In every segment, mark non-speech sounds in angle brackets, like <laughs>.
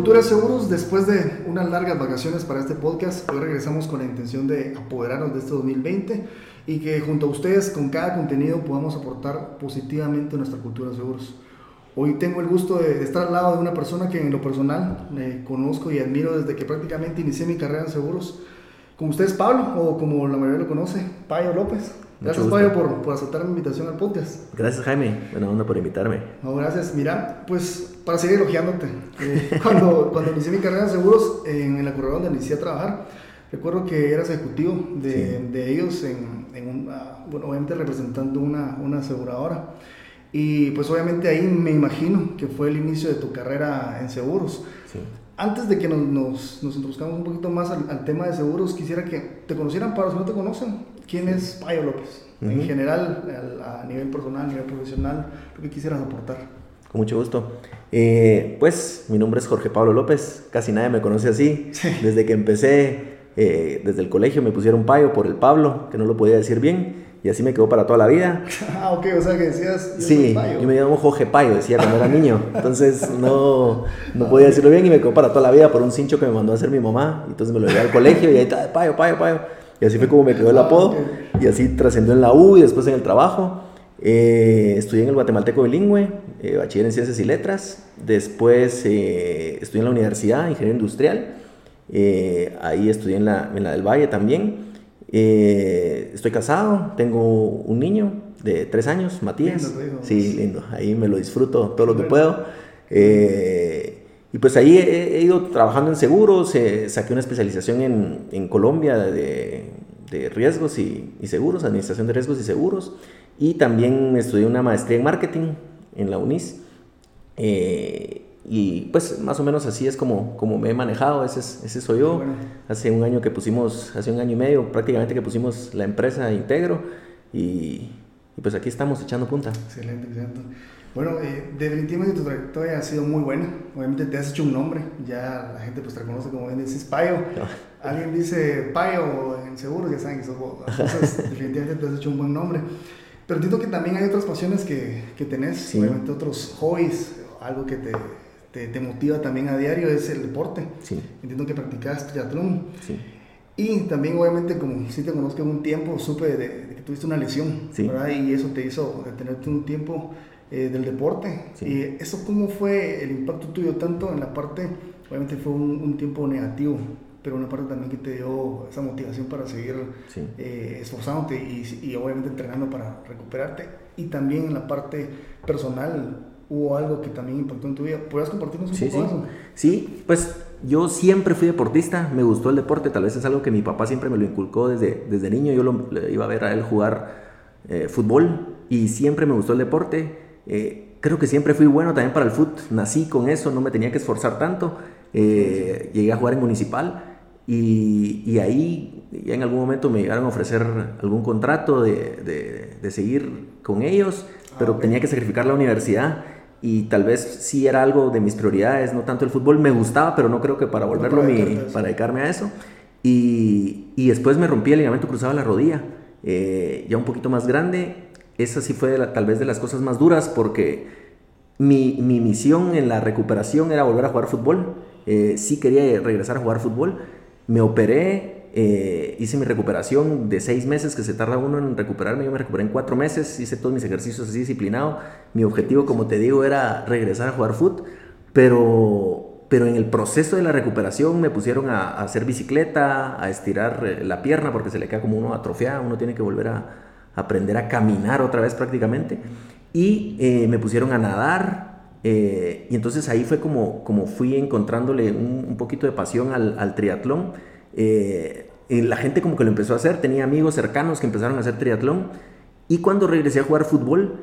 Cultura Seguros, después de unas largas vacaciones para este podcast, hoy regresamos con la intención de apoderarnos de este 2020 y que junto a ustedes con cada contenido podamos aportar positivamente nuestra cultura de seguros. Hoy tengo el gusto de estar al lado de una persona que en lo personal conozco y admiro desde que prácticamente inicié mi carrera en seguros. Como ustedes, Pablo, o como la mayoría lo conoce, Payo López. Gracias, Pablo, por, por, aceptar mi invitación al podcast. Gracias, Jaime. Buena onda por invitarme. No, gracias. Mira, pues para seguir elogiándote, eh, <laughs> cuando, cuando inicié mi carrera de seguros en, la corredora donde inicié a trabajar, recuerdo que eras ejecutivo de, de ellos, en, en un, bueno, obviamente representando una, una aseguradora. Y pues obviamente ahí me imagino que fue el inicio de tu carrera en seguros. Sí antes de que nos, nos, nos introduzcamos un poquito más al, tema de seguros, quisiera que te conocieran para los que no te conocen. ¿Quién es Payo López? En general, a, nivel personal, a nivel profesional, lo que quisieras aportar. Con mucho gusto. Eh, pues mi nombre es Jorge Pablo López, casi nadie me conoce así. Desde que empecé, eh, desde el colegio me pusieron Payo por el Pablo, que no lo podía decir bien y así me quedó para toda la vida. <laughs> Ah, ok, o sea que decías. sí, yo me llamo Jorge Payo, decía cuando era niño. Entonces no, no podía decirlo bien y me quedó para toda la vida por un cincho que me mandó a hacer mi mamá. Entonces me lo llevé al colegio y ahí está, Payo, Payo, Payo. Y así fue como me quedó el ah, apodo. Y así trascendió en la U y después en el trabajo. Eh, estudié en el Guatemalteco Bilingüe, eh, bachiller en Ciencias y Letras. Después eh, estudié en la Universidad, Ingeniería Industrial. ahí estudié en la, en la del Valle también. Eh, estoy casado, tengo un niño de tres años, Matías. Sí, lindo. Ahí me lo disfruto todo lo que puedo. Eh, y pues ahí he, ido trabajando en seguros, eh, saqué una especialización en, en Colombia de, de riesgos y, y, seguros, administración de riesgos y seguros. Y también estudié una maestría en marketing en la UNIS. Y pues más o menos así es como, como me he manejado, ese, ese soy yo. Hace un año que pusimos, hace un año y medio prácticamente que pusimos la empresa Integro y, y pues aquí estamos echando punta. Excelente, excelente. Bueno, eh, definitivamente tu trayectoria ha sido muy buena. Obviamente te has hecho un nombre, ya la gente pues te reconoce como bien dices Payo. Alguien dice Payo en seguro, ya saben que sos vos. Entonces, <laughs> definitivamente te has hecho un buen nombre. Pero entiendo que también hay otras pasiones que, que tenés, obviamente otros hobbies, algo que te te, te, motiva también a diario es el deporte. Sí. Entiendo que practicas triatlón. Sí. Y también, obviamente, como si te conozco en un tiempo, supe de, que tuviste una lesión, sí. ¿verdad? Y eso te hizo detenerte un tiempo eh, del deporte. Sí. ¿Y eso cómo fue el impacto tuyo tanto en la parte, obviamente fue un, un tiempo negativo, pero una parte también que te dio esa motivación para seguir eh, esforzándote y, y, obviamente entrenando para recuperarte. Y también en la parte personal, hubo algo que también impactó en tu vida. ¿Puedes compartirnos un sí, poco sí. eso? Sí, pues yo siempre fui deportista, me gustó el deporte, tal vez es algo que mi papá siempre me lo inculcó desde, desde niño, yo lo, iba a ver a él jugar eh, fútbol y siempre me gustó el deporte. Eh, creo que siempre fui bueno también para el fútbol, nací con eso, no me tenía que esforzar tanto. Eh, llegué a jugar en municipal y, y, ahí ya en algún momento me llegaron a ofrecer algún contrato de, de, de seguir con ellos, pero ah, tenía que sacrificar la universidad y tal vez sí era algo de mis prioridades, no tanto el fútbol, me gustaba, pero no creo que para volverlo mi, para dedicarme a eso. Y, y, después me rompí el ligamento cruzado de la rodilla, eh, ya un poquito más grande. Esa sí fue tal vez de las cosas más duras porque mi, mi, misión en la recuperación era volver a jugar fútbol. Eh, sí quería regresar a jugar fútbol. Me operé, eh, hice mi recuperación de seis meses que se tarda uno en recuperarme. Yo me recuperé en cuatro meses, hice todos mis ejercicios así disciplinado. Mi objetivo, como te digo, era regresar a jugar fútbol, pero, pero en el proceso de la recuperación me pusieron a, hacer bicicleta, a estirar eh, la pierna porque se le queda como uno atrofiado, uno tiene que volver a, aprender a caminar otra vez prácticamente. Y eh, me pusieron a nadar. y entonces ahí fue como, como fui encontrándole un, poquito de pasión al, al triatlón eh, la gente como que lo empezó a hacer, tenía amigos cercanos que empezaron a hacer triatlón. Y cuando regresé a jugar fútbol,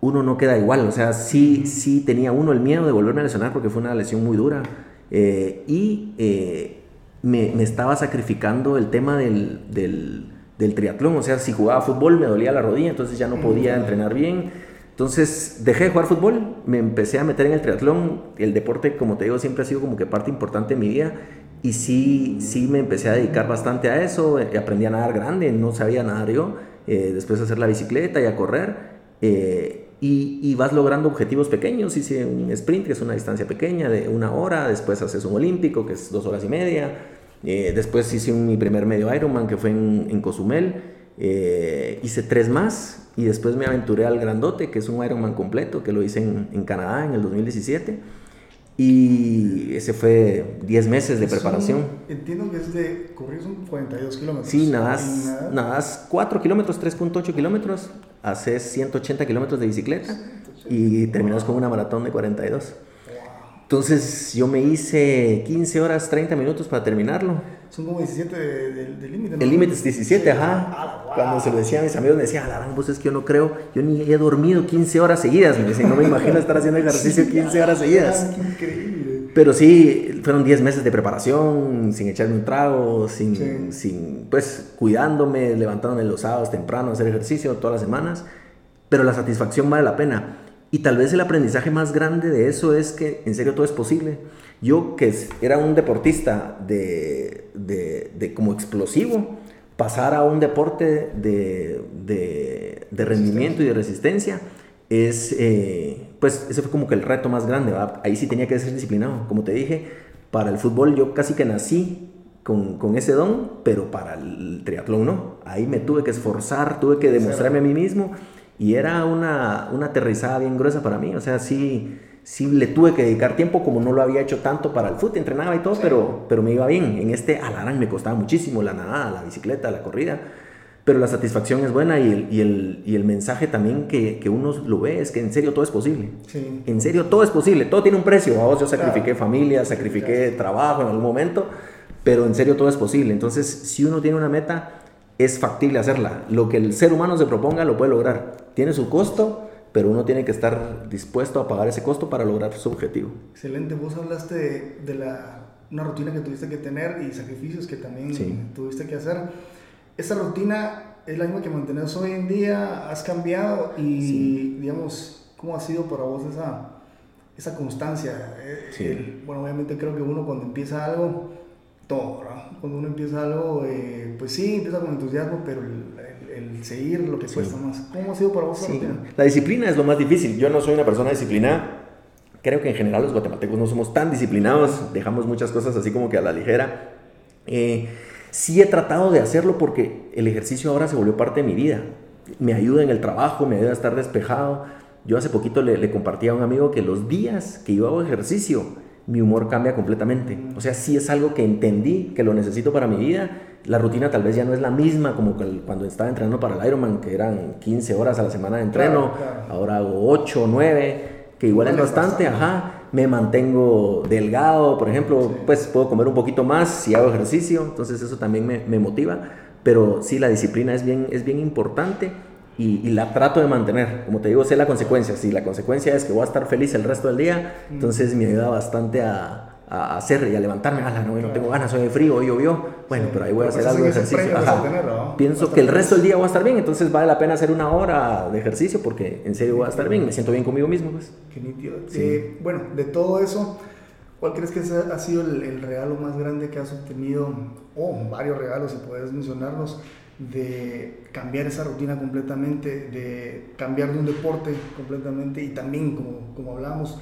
uno no queda igual, o sea, sí, sí tenía uno el miedo de volverme a lesionar porque fue una lesión muy dura. Eh, y eh, me, estaba sacrificando el tema del, del, del, triatlón, o sea, si jugaba fútbol me dolía la rodilla, entonces ya no podía entrenar bien. Entonces dejé de jugar fútbol, me empecé a meter en el triatlón, el deporte como te digo siempre ha sido como que parte importante de mi vida y sí, sí me empecé a dedicar bastante a eso, eh, aprendí a nadar grande, no sabía nadar yo, eh, después hacer la bicicleta y a correr. Eh, y, vas logrando objetivos pequeños. Hice un sprint, que es una distancia pequeña de una hora, después haces un olímpico, que es dos horas y media, eh, después hice mi primer medio Ironman, que fue en, Cozumel, eh, hice tres más y después me aventuré al Grandote, que es un Ironman completo, que lo hice en, en Canadá en el 2017. Y ese fue 10 meses de preparación. entiendo que es de correr son 42 kilómetros. Sí, nadas, nadas 4 kilómetros, 3.8 kilómetros, haces 180 kilómetros de bicicleta y terminas con una maratón de 42. Entonces yo me hice 15 horas 30 minutos para terminarlo. Son como 17 de, límite. El límite es 17, ajá. Ah, Cuando se lo decía a mis amigos me decían, la pues es que yo no creo, yo ni he dormido 15 horas seguidas. Me dicen, no me imagino estar haciendo ejercicio <laughs> 15 horas seguidas. increíble. Pero sí, fueron 10 meses de preparación, sin echarme un trago, sin, sin, pues, cuidándome, levantándome los sábados temprano, hacer ejercicio todas las semanas. Pero la satisfacción vale la pena. Y tal vez el aprendizaje más grande de eso es que en serio todo es posible. Yo que era un deportista de, de, como explosivo, pasar a un deporte de, de rendimiento y de resistencia es, eh, pues ese fue como que el reto más grande. Ahí sí tenía que ser disciplinado. Como te dije, para el fútbol yo casi que nací con, con, ese don, pero para el triatlón no. Ahí me tuve que esforzar, tuve que demostrarme a mí mismo y era una, una aterrizada bien gruesa para mí. O sea, sí, sí le tuve que dedicar tiempo como no lo había hecho tanto para el fútbol, entrenaba y todo, pero, pero me iba bien. En este alarán me costaba muchísimo la nadada, la bicicleta, la corrida. Pero la satisfacción es buena y el, y el, y el mensaje también que, que, uno lo ve es que en serio todo es posible. Sí. En serio todo es posible, todo tiene un precio. A vos yo sacrifiqué familia, sacrifiqué trabajo en algún momento, pero en serio todo es posible. Entonces, si uno tiene una meta, es factible hacerla. Lo que el ser humano se proponga lo puede lograr. Tiene su costo, pero uno tiene que estar dispuesto a pagar ese costo para lograr su objetivo. Excelente. Vos hablaste de, la, una rutina que tuviste que tener y sacrificios que también tuviste que hacer. ¿Esa rutina es la misma que mantenés hoy en día? ¿Has cambiado? Y, digamos, ¿cómo ha sido para vos esa, esa constancia? Eh, bueno, obviamente creo que uno cuando empieza algo todo, Cuando uno empieza algo, eh, pues sí, empieza con entusiasmo, pero el, seguir lo que cuesta más. ¿Cómo ha sido para vos? Sí. La disciplina es lo más difícil. Yo no soy una persona disciplinada. Creo que en general los guatemaltecos no somos tan disciplinados, dejamos muchas cosas así como que a la ligera. Eh, sí he tratado de hacerlo porque el ejercicio ahora se volvió parte de mi vida. Me ayuda en el trabajo, me ayuda a estar despejado. Yo hace poquito le, le compartí a un amigo que los días que yo hago ejercicio, mi humor cambia completamente. O sea, sí es algo que entendí, que lo necesito para mi vida. La rutina tal vez ya no es la misma como cuando estaba entrenando para el Ironman, que eran 15 horas a la semana de entreno. Ahora hago 8 o 9, que igual es bastante, ajá. Me mantengo delgado, por ejemplo, pues puedo comer un poquito más si hago ejercicio, entonces eso también me, me motiva. Pero sí, la disciplina es bien, es bien importante y, la trato de mantener. Como te digo, sé la consecuencia. Si la consecuencia es que voy a estar feliz el resto del día, mm. entonces me ayuda bastante a, a hacer y a levantarme. Ah, no, no tengo ganas, soy frío, hoy llovió. Bueno, pero ahí voy a hacer pues algo de ejercicio. Pienso que el resto del día voy a estar bien, entonces vale la pena hacer una hora de ejercicio porque en serio voy a estar bien, me siento bien conmigo mismo. Pues. Qué nítido. Eh, bueno, de todo eso, ¿cuál crees que ha sido el, el regalo más grande que has obtenido? O varios regalos, si puedes mencionarlos de cambiar esa rutina completamente, de cambiar de un deporte completamente y también, como, como hablamos,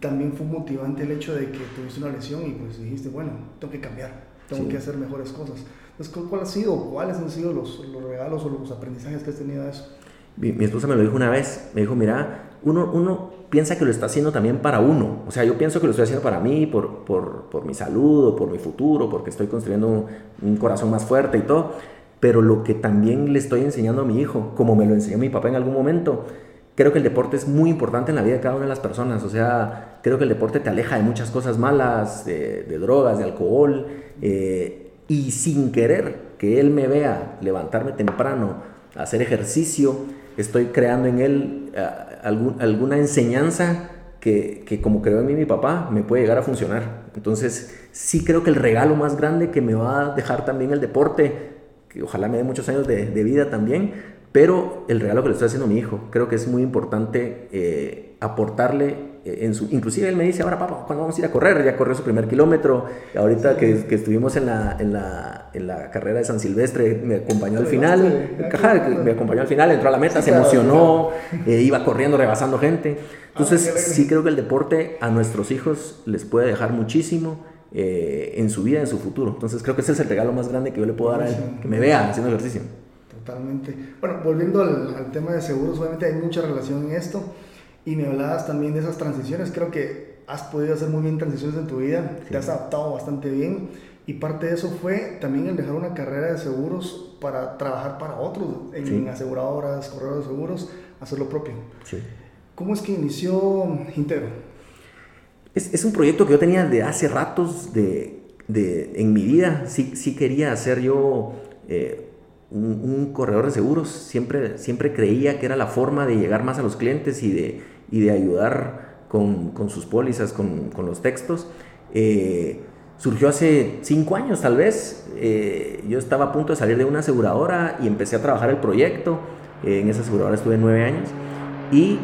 también fue motivante el hecho de que tuviste una lesión y pues dijiste, bueno, tengo que cambiar, tengo que hacer mejores cosas. Entonces, ¿cuál ha sido, cuáles han sido los, los regalos o los aprendizajes que has tenido de eso? Mi, mi, esposa me lo dijo una vez, me dijo, mira, uno, uno piensa que lo está haciendo también para uno, o sea, yo pienso que lo estoy haciendo para mí, por, por, por mi salud o por mi futuro, porque estoy construyendo un, un corazón más fuerte y todo, pero lo que también le estoy enseñando a mi hijo, como me lo enseñó mi papá en algún momento, creo que el deporte es muy importante en la vida de cada una de las personas. O sea, creo que el deporte te aleja de muchas cosas malas, de, drogas, de alcohol. Eh, y sin querer que él me vea levantarme temprano, hacer ejercicio, estoy creando en él eh, alguna enseñanza que, que, como creó en mí mi papá, me puede llegar a funcionar. Entonces, sí creo que el regalo más grande que me va a dejar también el deporte que ojalá me dé muchos años de, vida también, Pero el regalo que le estoy haciendo a mi hijo, creo que es muy importante eh, aportarle eh, en su, inclusive él me dice, ahora papá, ¿cuándo vamos a ir a correr? Ya corrió su primer kilómetro, ahorita que, que, estuvimos en la, en, la, en la, carrera de San Silvestre, me acompañó al final, me acompañó al final, entró a la meta, se emocionó, eh, iba corriendo, rebasando gente. Entonces, sí creo que el deporte a nuestros hijos les puede dejar muchísimo. Eh, en su vida, en su futuro. Entonces creo que ese es el regalo más grande que yo le puedo dar a él, que me vea haciendo ejercicio. Totalmente. Bueno, volviendo al, al tema de seguros, obviamente hay mucha relación en esto. Y me hablabas también de esas transiciones. Creo que has podido hacer muy bien transiciones en tu vida, te has adaptado bastante bien. Y parte de eso fue también el dejar una carrera de seguros para trabajar para otros, en aseguradoras, corredores de seguros, hacer lo propio. ¿Cómo es que inició Intero? Es, es, un proyecto que yo tenía de hace ratos de, de, en mi vida. Sí, sí quería hacer yo eh, un, corredor de seguros, siempre, siempre creía que era la forma de llegar más a los clientes y de, y de ayudar con, con, sus pólizas, con, con los textos. Eh, surgió hace cinco años tal vez. Eh, yo estaba a punto de salir de una aseguradora y empecé a trabajar el proyecto. Eh, en esa aseguradora estuve nueve años. Y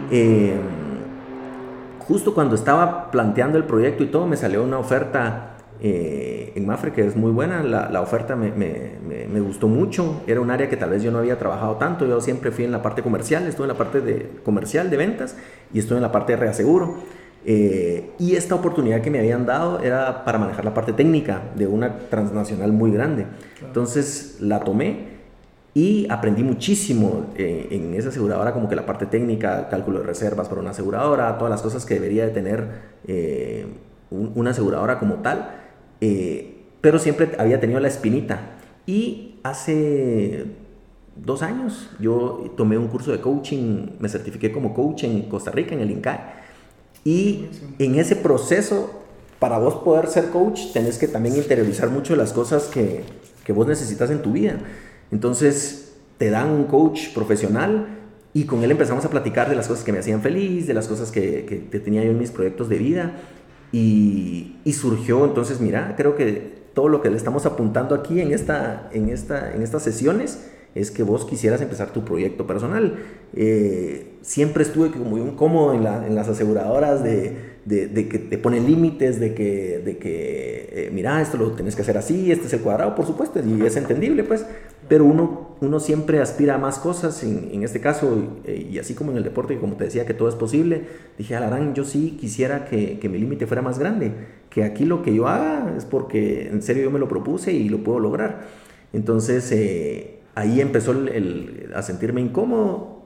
justo cuando estaba planteando el proyecto y todo, me salió una oferta eh, en Mafre, que es muy buena. La, la oferta me, me, me, gustó mucho. Era un área que tal vez yo no había trabajado tanto. Yo siempre fui en la parte comercial, estuve en la parte de comercial de ventas y estuve en la parte de reaseguro. Eh, y esta oportunidad que me habían dado era para manejar la parte técnica de una transnacional muy grande. Entonces la tomé y aprendí muchísimo eh, en esa aseguradora, como que la parte técnica, cálculo de reservas para una aseguradora, todas las cosas que debería de tener una aseguradora como tal. Eh, pero siempre había tenido la espinita. Y hace dos años yo tomé un curso de coaching, me certifiqué como coach en Costa Rica, en el INCAE. Y en ese proceso, para vos poder ser coach, tenés que también interiorizar mucho las cosas que, que vos necesitas en tu vida. Entonces, te dan un coach profesional y con él empezamos a platicar de las cosas que me hacían feliz, de las cosas que, que tenía yo en mis proyectos de vida. Y, surgió, entonces, mira, creo que todo lo que le estamos apuntando aquí en, esta, en, esta, en estas sesiones es que vos quisieras empezar tu proyecto personal. Eh, siempre estuve como un cómodo en, en las aseguradoras de, de, que te ponen límites, de que, de que eh, mira, esto lo tenés que hacer así, este es el cuadrado, por supuesto, y es entendible, pues, pero uno, uno siempre aspira a más cosas, en, en este caso, eh, y así como en el deporte, y como te decía que todo es posible, dije, Alarán, yo sí quisiera que, que mi límite fuera más grande, que aquí lo que yo haga es porque en serio yo me lo propuse y lo puedo lograr. Entonces, eh, ahí empezó el, a sentirme incómodo,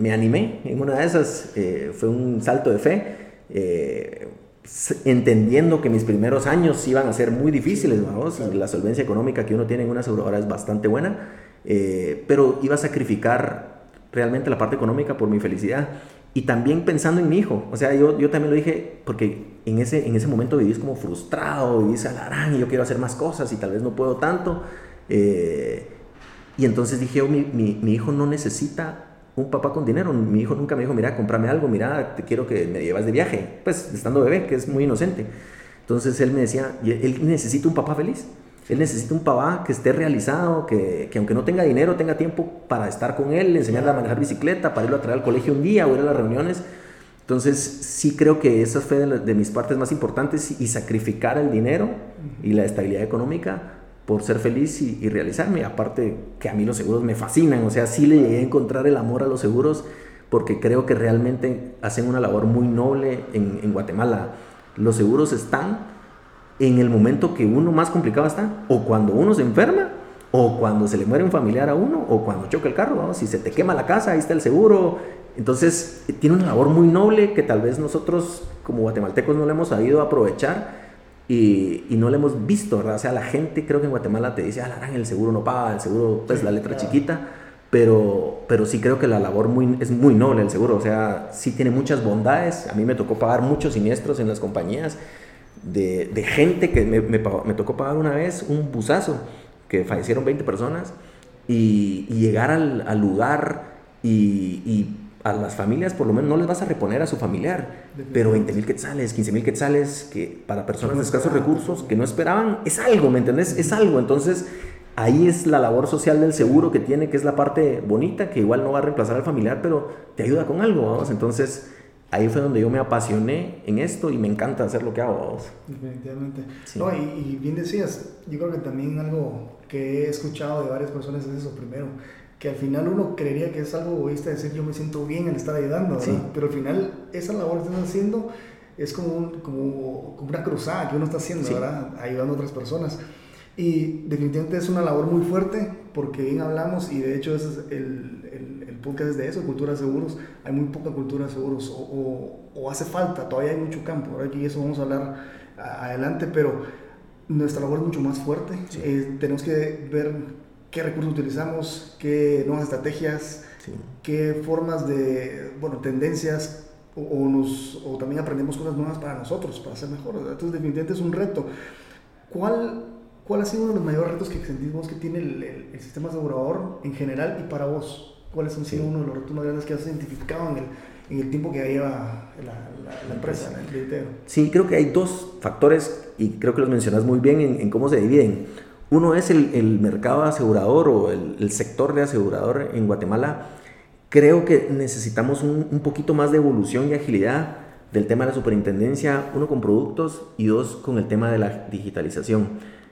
me animé en una de esas, fue un salto de fe, eh, entendiendo que mis primeros años iban a ser muy difíciles, vamos, la solvencia económica que uno tiene en una aseguradora es bastante buena, eh, pero iba a sacrificar realmente la parte económica por mi felicidad y también pensando en mi hijo, o sea, yo, yo también lo dije porque en ese, en ese momento vivís como frustrado, vivís alarán y yo quiero hacer más cosas y tal vez no puedo tanto. Eh, y entonces dije, oh, mi, mi, mi hijo no necesita un papá con dinero. Mi hijo nunca me dijo, mira, cómprame algo, mira, te quiero que me llevas de viaje. Pues estando bebé, que es muy inocente. Entonces él me decía, él necesita un papá feliz. Él necesita un papá que esté realizado, que, que, aunque no tenga dinero, tenga tiempo para estar con él, enseñarle a manejar bicicleta, para irlo a traer al colegio un día o ir a las reuniones. Entonces sí creo que esa fue de mis partes más importantes y sacrificar el dinero y la estabilidad económica por ser feliz y, realizarme. Aparte que a mí los seguros me fascinan, o sea, sí le llegué a encontrar el amor a los seguros porque creo que realmente hacen una labor muy noble en, Guatemala. Los seguros están en el momento que uno más complicado está, o cuando uno se enferma, o cuando se le muere un familiar a uno, o cuando choca el carro, si se te quema la casa, ahí está el seguro. Entonces, tiene una labor muy noble que tal vez nosotros como guatemaltecos no le hemos sabido aprovechar y, no lo hemos visto, ¿verdad? O sea, la gente creo que en Guatemala te dice, ah, el seguro no paga, el seguro, pues la letra chiquita, pero, pero sí creo que la labor muy, es muy noble el seguro, o sea, sí tiene muchas bondades. A mí me tocó pagar muchos siniestros en las compañías de, de gente que me, me, me, tocó pagar una vez un buzazo, que fallecieron 20 personas, y, llegar al, al lugar y, y a las familias por lo menos no les vas a reponer a su familiar, pero 20 mil quetzales, 15 mil quetzales, que para personas de escasos recursos que no esperaban, es algo, ¿me entendés? Es algo. Entonces, ahí es la labor social del seguro que tiene, que es la parte bonita, que igual no va a reemplazar al familiar, pero te ayuda con algo, vamos. Entonces, ahí fue donde yo me apasioné en esto y me encanta hacer lo que hago, vamos. Definitivamente. No, y, y, bien decías, yo creo que también algo que he escuchado de varias personas es eso, primero, que al final uno creería que es algo egoísta decir yo me siento bien al estar ayudando, pero al final esa labor que estás haciendo es como, como, como, una cruzada que uno está haciendo, ¿verdad? Ayudando a otras personas. Y definitivamente es una labor muy fuerte porque bien hablamos y de hecho ese es el, el, el podcast es de eso, cultura de seguros. Hay muy poca cultura de seguros o, o, hace falta, todavía hay mucho campo. Aquí eso vamos a hablar adelante, pero nuestra labor es mucho más fuerte. Eh, tenemos que ver qué recursos utilizamos, qué nuevas estrategias, qué formas de, bueno, tendencias o, nos, o también aprendemos cosas nuevas para nosotros, para ser mejores. Entonces definitivamente es un reto. ¿Cuál ¿Cuál ha sido uno de los mayores retos que sentimos que tiene el, el, sistema asegurador en general y para vos? ¿Cuáles han sido uno de los retos más grandes que has identificado en el, en el tiempo que lleva la, la, empresa, el Sí, creo que hay dos factores y creo que los mencionas muy bien en, en cómo se dividen. Uno es el, el mercado asegurador o el, el, sector de asegurador en Guatemala. Creo que necesitamos un, un poquito más de evolución y agilidad del tema de la superintendencia, uno con productos y dos con el tema de la digitalización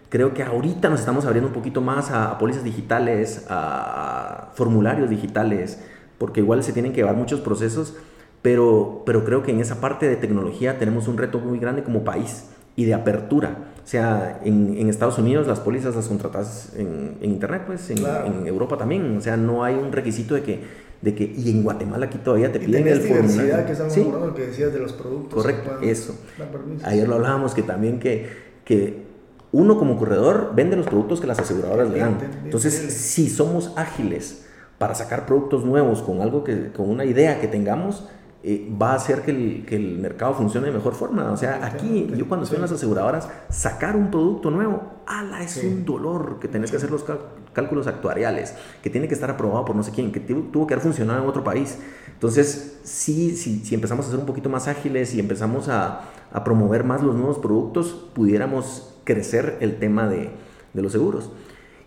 Creo que ahorita nos estamos abriendo un poquito más a, pólizas digitales, a, formularios digitales, porque igual se tienen que llevar muchos procesos, pero, pero creo que en esa parte de tecnología tenemos un reto muy grande como país y de apertura. O sea, en, en Estados Unidos las pólizas las contratas en, en Internet, pues en, en, Europa también. O sea, no hay un requisito de que, de que y en Guatemala aquí todavía te piden el formulario. que es algo ¿Sí? lo que decías de los productos. Correcto, eso. Ayer lo hablábamos que también que, que uno como corredor vende los productos que las aseguradoras le dan. Entonces, si somos ágiles para sacar productos nuevos con algo que, con una idea que tengamos, eh, va a hacer que el, que el, mercado funcione de mejor forma. O sea, aquí yo cuando estoy en las aseguradoras, sacar un producto nuevo, ala, es un dolor que tenés que hacer los cálculos actuariales, que tiene que estar aprobado por no sé quién, que tuvo que haber funcionado en otro país. Entonces, sí, sí, si empezamos a ser un poquito más ágiles y empezamos a, a promover más los nuevos productos, pudiéramos crecer el tema de, de los seguros.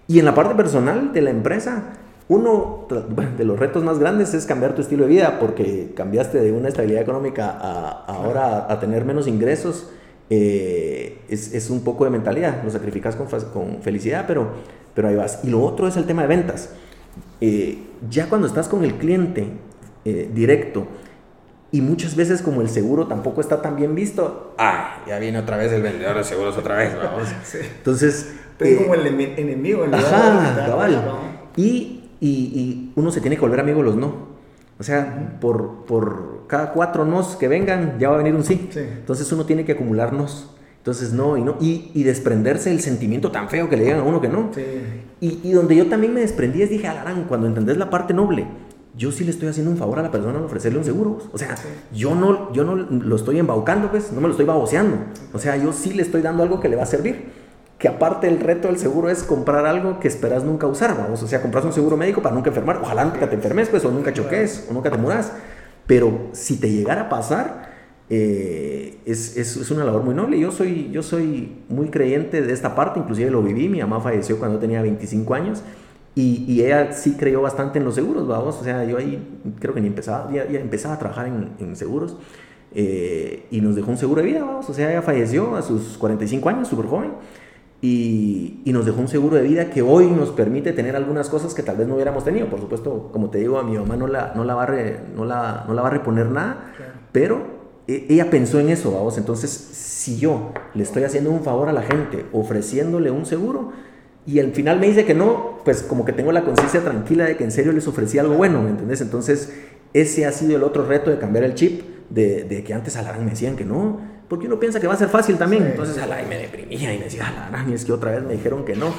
Y en la parte personal de la empresa, uno de los retos más grandes es cambiar tu estilo de vida porque cambiaste de una estabilidad económica a ahora a, tener menos ingresos. Eh, es, es, un poco de mentalidad, lo sacrificas con, con, felicidad, pero, pero ahí vas. Y lo otro es el tema de ventas. Eh, ya cuando estás con el cliente eh, directo, y muchas veces como el seguro tampoco está tan bien visto, ah, ya viene otra vez el vendedor de seguros otra vez, vamos. <laughs> Entonces... Pero como el enemigo, Ajá, cabal. Y, y, y, uno se tiene que volver amigo de los no. O sea, por, por cada cuatro nos que vengan, ya va a venir un sí. Entonces uno tiene que acumular nos. Entonces no, y no, y, y, desprenderse del sentimiento tan feo que le llegan a uno que no. Sí. Y, y, donde yo también me desprendí es dije, alarán, cuando entendés la parte noble, yo sí le estoy haciendo un favor a la persona al ofrecerle un seguro. O sea, yo no, yo no lo estoy embaucando, pues, no me lo estoy baboseando. O sea, yo sí le estoy dando algo que le va a servir. Que aparte el reto del seguro es comprar algo que esperas nunca usar, vamos. O sea, compras un seguro médico para nunca enfermar. Ojalá nunca te enfermes, pues, o nunca choques, o nunca te muras. Pero si te llegara a pasar, eh, es, es, es, una labor muy noble. Yo soy, yo soy muy creyente de esta parte, inclusive lo viví. Mi mamá falleció cuando tenía 25 años y, y, ella sí creyó bastante en los seguros, vamos. O sea, yo ahí creo que ni empezaba, ya, ya empezaba a trabajar en, en seguros. Eh, y nos dejó un seguro de vida, vamos. O sea, ella falleció a sus 45 años, súper joven. Y, y, nos dejó un seguro de vida que hoy nos permite tener algunas cosas que tal vez no hubiéramos tenido. Por supuesto, como te digo, a mi mamá no la, no la, va, a re, no la, no la va a reponer nada, pero e, ella pensó en eso, vamos. Entonces, si yo le estoy haciendo un favor a la gente ofreciéndole un seguro, y al final me dice que no, pues como que tengo la conciencia tranquila de que en serio les ofrecí algo bueno, ¿me entendés? Entonces, ese ha sido el otro reto de cambiar el chip, de, de que antes a la me decían que no, porque uno piensa que va a ser fácil también. Entonces, a la me deprimía y me decía, a la y es que otra vez me dijeron que no.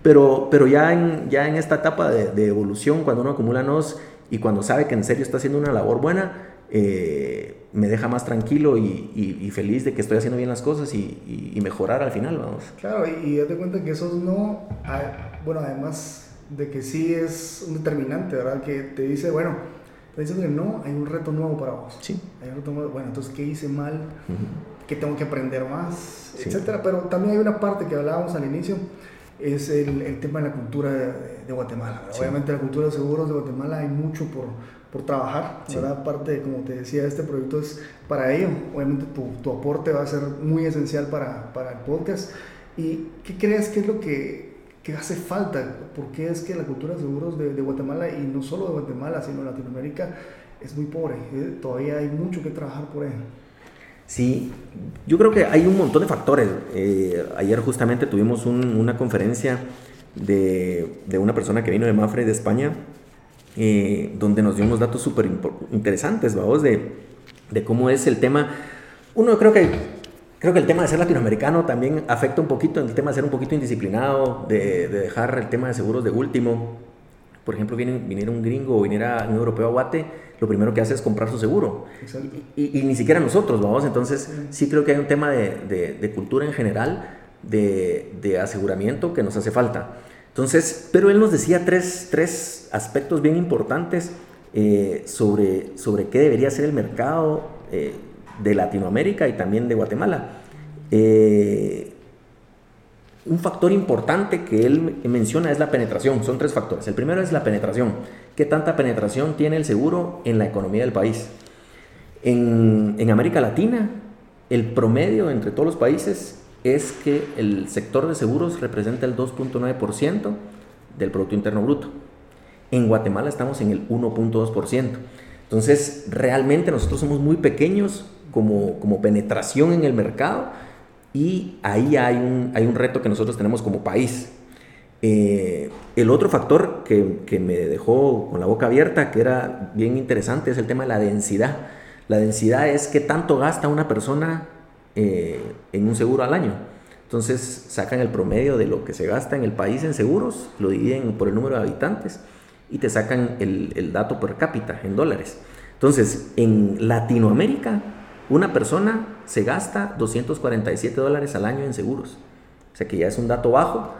Pero, pero ya, en, ya en esta etapa de, de evolución, cuando uno acumula nos y cuando sabe que en serio está haciendo una labor buena, eh, me deja más tranquilo y, y, feliz de que estoy haciendo bien las cosas y, y mejorar al final, vamos. Claro, y date cuenta que eso no, bueno, además de que sí es un determinante, ¿verdad? Que te dice, bueno, te dice que no, hay un reto nuevo para vos. Sí. Hay un reto nuevo, bueno, entonces, ¿qué hice mal? Uh ¿Qué tengo que aprender más? Etcétera. Pero también hay una parte que hablábamos al inicio, es el, el tema de la cultura de, Guatemala. Obviamente la cultura de seguros de Guatemala hay mucho por, por trabajar, ¿verdad? Aparte, como te decía, este proyecto es para ello. Obviamente tu, tu aporte va a ser muy esencial para, para, el podcast. ¿Y qué crees que es lo que, que, hace falta? ¿Por qué es que la cultura de seguros de, de, Guatemala, y no solo de Guatemala, sino de Latinoamérica, es muy pobre? ¿eh? Todavía hay mucho que trabajar por ello. Sí, yo creo que hay un montón de factores. Eh, ayer justamente tuvimos una conferencia de, de, una persona que vino de Mafre de España, eh, donde nos dio unos datos súper interesantes, vamos, de, de, cómo es el tema. Uno, creo que, creo que el tema de ser latinoamericano también afecta un poquito, el tema de ser un poquito indisciplinado, de, de dejar el tema de seguros de último. Por ejemplo, viene, viniera un gringo o viniera un europeo a Guate lo primero que hace es comprar su seguro. Y, ni siquiera nosotros, vamos. Entonces, sí creo que hay un tema de, de, cultura en general, de, de, aseguramiento que nos hace falta. Entonces, pero él nos decía tres, tres aspectos bien importantes eh, sobre, sobre qué debería ser el mercado eh, de Latinoamérica y también de Guatemala. Eh, un factor importante que él menciona es la penetración. Son tres factores. El primero es la penetración. ¿Qué tanta penetración tiene el seguro en la economía del país? En, América Latina, el promedio entre todos los países es que el sector de seguros representa el 2.9% del Producto Interno Bruto. En Guatemala estamos en el 1.2%. Entonces, realmente nosotros somos muy pequeños como, como penetración en el mercado y ahí hay un, hay un reto que nosotros tenemos como país. Eh, el otro factor que, que, me dejó con la boca abierta, que era bien interesante, es el tema de la densidad. La densidad es qué tanto gasta una persona eh, en un seguro al año. Entonces sacan el promedio de lo que se gasta en el país en seguros, lo dividen por el número de habitantes y te sacan el, el dato per cápita en dólares. Entonces, en Latinoamérica, una persona se gasta 247 dólares al año en seguros. O sea que ya es un dato bajo,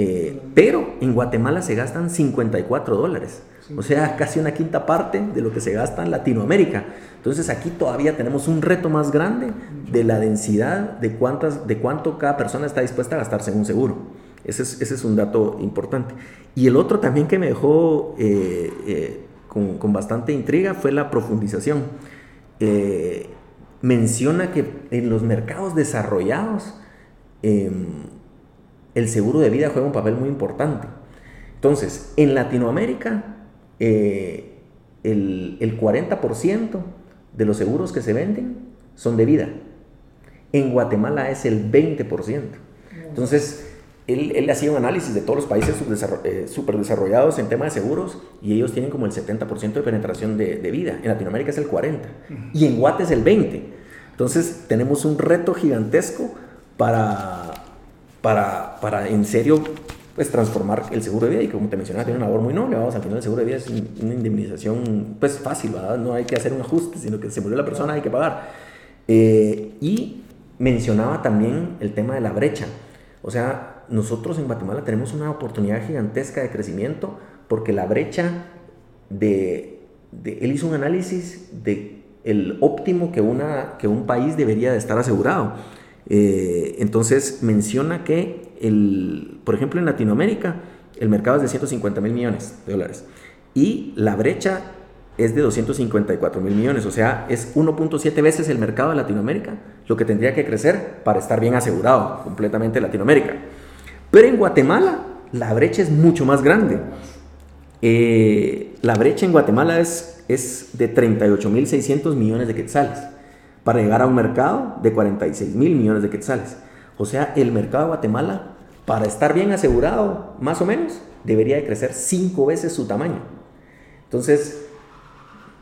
eh, pero en Guatemala se gastan 54 dólares. O sea, casi una quinta parte de lo que se gasta en Latinoamérica. Entonces aquí todavía tenemos un reto más grande de la densidad de, cuántas, de cuánto cada persona está dispuesta a gastarse en un seguro. Ese es, un dato importante. Y el otro también que me dejó eh, eh, con, con, bastante intriga fue la profundización menciona que en los mercados desarrollados em, el seguro de vida juega un papel muy importante. Entonces, en Latinoamérica, eh, el, el 40% de los seguros que se venden son de vida. En Guatemala es el 20%. Entonces, él, él, hacía un análisis de todos los países super eh, desarrollados en tema de seguros y ellos tienen como el 70% de penetración de, de, vida. En Latinoamérica es el 40% y en Guate es el 20%. Entonces tenemos un reto gigantesco para, para, para en serio pues transformar el seguro de vida y como te mencionaba tiene una labor muy noble, vamos, al final el seguro de vida es una indemnización pues fácil, ¿verdad? no hay que hacer un ajuste, sino que se murió la persona, hay que pagar. Eh, y mencionaba también el tema de la brecha, o sea, nosotros en Guatemala tenemos una oportunidad gigantesca de crecimiento porque la brecha de, él hizo un análisis de el óptimo que, una, que un país debería de estar asegurado. Eh, entonces menciona que, el, por ejemplo, en Latinoamérica el mercado es de 150 mil millones de dólares y la brecha es de 254 mil millones, o sea, es 1.7 veces el mercado de Latinoamérica lo que tendría que crecer para estar bien asegurado completamente Latinoamérica. Pero en Guatemala la brecha es mucho más grande. Eh, la brecha en Guatemala es, es de 38.600 millones de quetzales para llegar a un mercado de 46 mil millones de quetzales. O sea, el mercado de Guatemala, para estar bien asegurado, más o menos, debería de crecer cinco veces su tamaño. Entonces,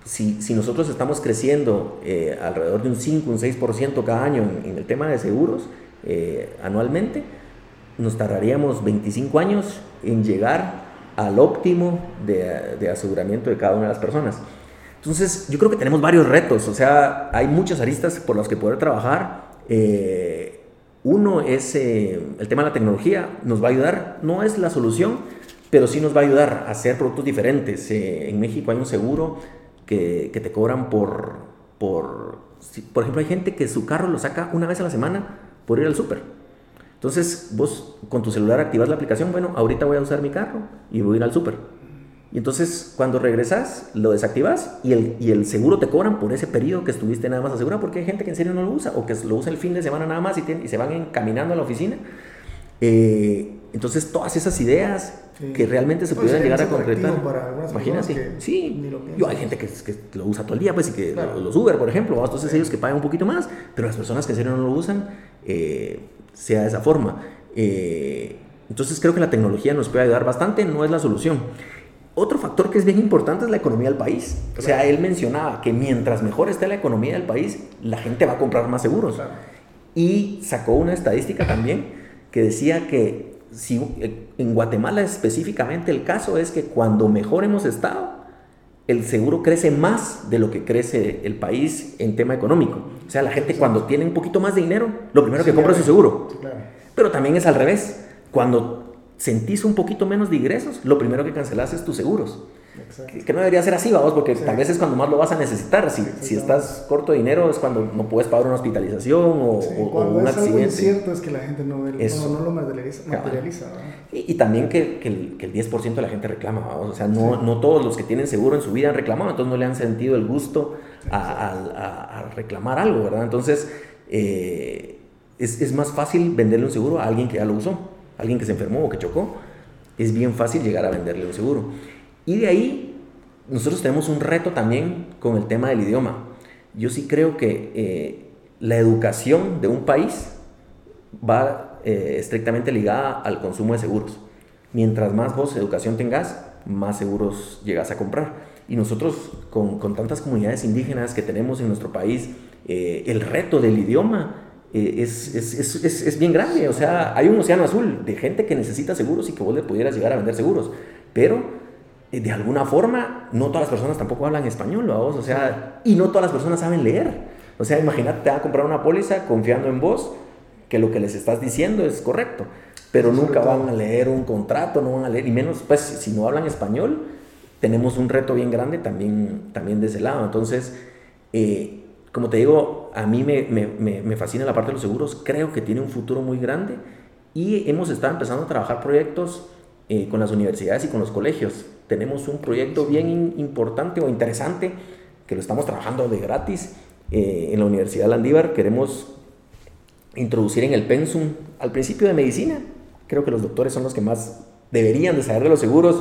si, nosotros estamos creciendo eh, alrededor de un 5, un 6% cada año en, el tema de seguros eh, anualmente, nos tardaríamos 25 años en llegar al óptimo de, aseguramiento de cada una de las personas. Entonces, yo creo que tenemos varios retos, o sea, hay muchas aristas por las que poder trabajar. Eh, uno es eh, el tema de la tecnología, nos va a ayudar, no es la solución, pero sí nos va a ayudar a hacer productos diferentes. Eh, en México hay un seguro que, que te cobran por, por, por ejemplo, hay gente que su carro lo saca una vez a la semana por ir al súper. Entonces, vos con tu celular activas la aplicación, bueno, ahorita voy a usar mi carro y voy a ir al súper. Y entonces, cuando regresas, lo desactivas y el, y el seguro te cobran por ese periodo que estuviste nada más asegurado, porque hay gente que en serio no lo usa o que lo usa el fin de semana nada más y, y se van encaminando a la oficina. Eh, entonces, todas esas ideas que realmente se Pues, pudieran llegar a concretar. para Imagínate. Sí, yo hay gente que, que lo usa todo el día, pues, y que Claro. los Uber, por ejemplo, entonces ellos que pagan un poquito más, pero las personas que en serio no lo usan, eh, sea de esa forma. Eh, entonces, creo que la tecnología nos puede ayudar bastante, no es la solución. Otro factor que es bien importante es la economía del país. O sea, él mencionaba que mientras mejor esté la economía del país, la gente va a comprar más seguros. Claro. Y sacó una estadística también que decía que si, eh, en Guatemala específicamente el caso es que cuando mejor hemos estado, el seguro crece más de lo que crece el país en tema económico. O sea, la gente cuando tiene un poquito más de dinero, lo primero que Sí, compra es su claro. seguro. Sí, claro. Pero también es al revés. Cuando sentís un poquito menos de ingresos, lo primero que cancelas es tus seguros. Que, que no debería ser así, vamos, porque Sí. tal vez es cuando más lo vas a necesitar. Si, si estás corto de dinero es cuando no puedes pagar una hospitalización o, Sí, o- o cuando un es algo accidente. incierto es que la gente no, ve- Eso. no, no lo materializa. Y, y también que, que el, que el 10% de la gente reclama, vamos. O sea, no, no todos los que tienen seguro en su vida han reclamado, entonces no le han sentido el gusto a, a- a- a reclamar algo, ¿verdad? Entonces, eh, es, es más fácil venderle un seguro a alguien que ya lo usó, alguien que se enfermó o que chocó. Es bien fácil llegar a venderle un seguro. Y de ahí, nosotros tenemos un reto también con el tema del idioma. Yo sí creo que eh, la educación de un país va eh, estrictamente ligada al consumo de seguros. Mientras más vos educación tengas, más seguros llegas a comprar. Y nosotros, con, con tantas comunidades indígenas que tenemos en nuestro país, eh, el reto del idioma eh, es, es, es, es, bien grande. O sea, hay un océano azul de gente que necesita seguros y que vos le pudieras llegar a vender seguros. Pero eh, de alguna forma, no todas las personas tampoco hablan español, ¿va vos? O sea, y no todas las personas saben leer. O sea, imagínate, te van a comprar una póliza confiando en vos, que lo que les estás diciendo es correcto, pero Sí, nunca van a leer un contrato, no van a leer, y menos, pues, si no hablan español, tenemos un reto bien grande también, también de ese lado. Entonces, eh, como te digo, a mí me, me, me, me fascina la parte de los seguros, creo que tiene un futuro muy grande y hemos estado empezando a trabajar proyectos eh, con las universidades y con los colegios. Tenemos un proyecto bien importante o interesante que lo estamos trabajando de gratis eh, en la Universidad Landívar. Queremos introducir en el pensum al principio de medicina. Creo que los doctores son los que más deberían de saber de los seguros.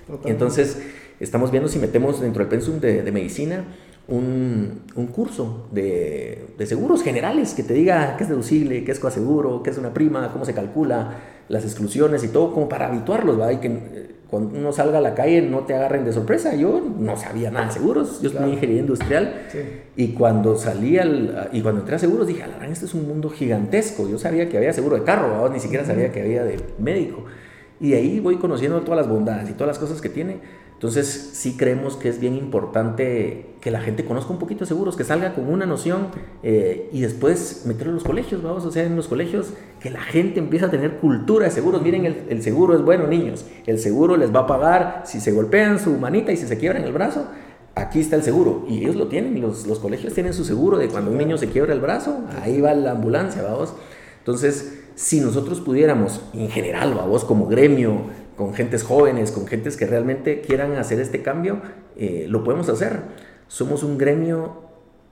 Totalmente. Entonces, estamos viendo si metemos dentro del pensum de, de medicina un, un curso de, de seguros generales que te diga qué es deducible, qué es coaseguro, qué es una prima, cómo se calcula, las exclusiones y todo, como para habituarlos, ¿verdad? Y que eh, cuando uno salga a la calle no te agarren de sorpresa. Yo no sabía nada de seguros, yo Claro. estudié ingeniería industrial Sí. y cuando salí al, y cuando entré a seguros dije, la este es un mundo gigantesco. Yo sabía que había seguro de carro, ¿verdad? ni siquiera sabía que había de médico. Y de ahí voy conociendo todas las bondades y todas las cosas que tiene. Entonces sí creemos que es bien importante que la gente conozca un poquito de seguros, que salga con una noción eh, y después meterlo en los colegios, vamos, o sea, en los colegios que la gente empiece a tener cultura de seguros. Miren, el, seguro es bueno, niños. El seguro les va a pagar si se golpean su manita y si se quiebran el brazo. Aquí está el seguro. Y ellos lo tienen, los, los colegios tienen su seguro de cuando un niño se quiebra el brazo, ahí va la ambulancia, vamos. Entonces, si nosotros pudiéramos, en general, vamos, como gremio, con gentes jóvenes, con gentes que realmente quieran hacer este cambio, eh, lo podemos hacer. Somos un gremio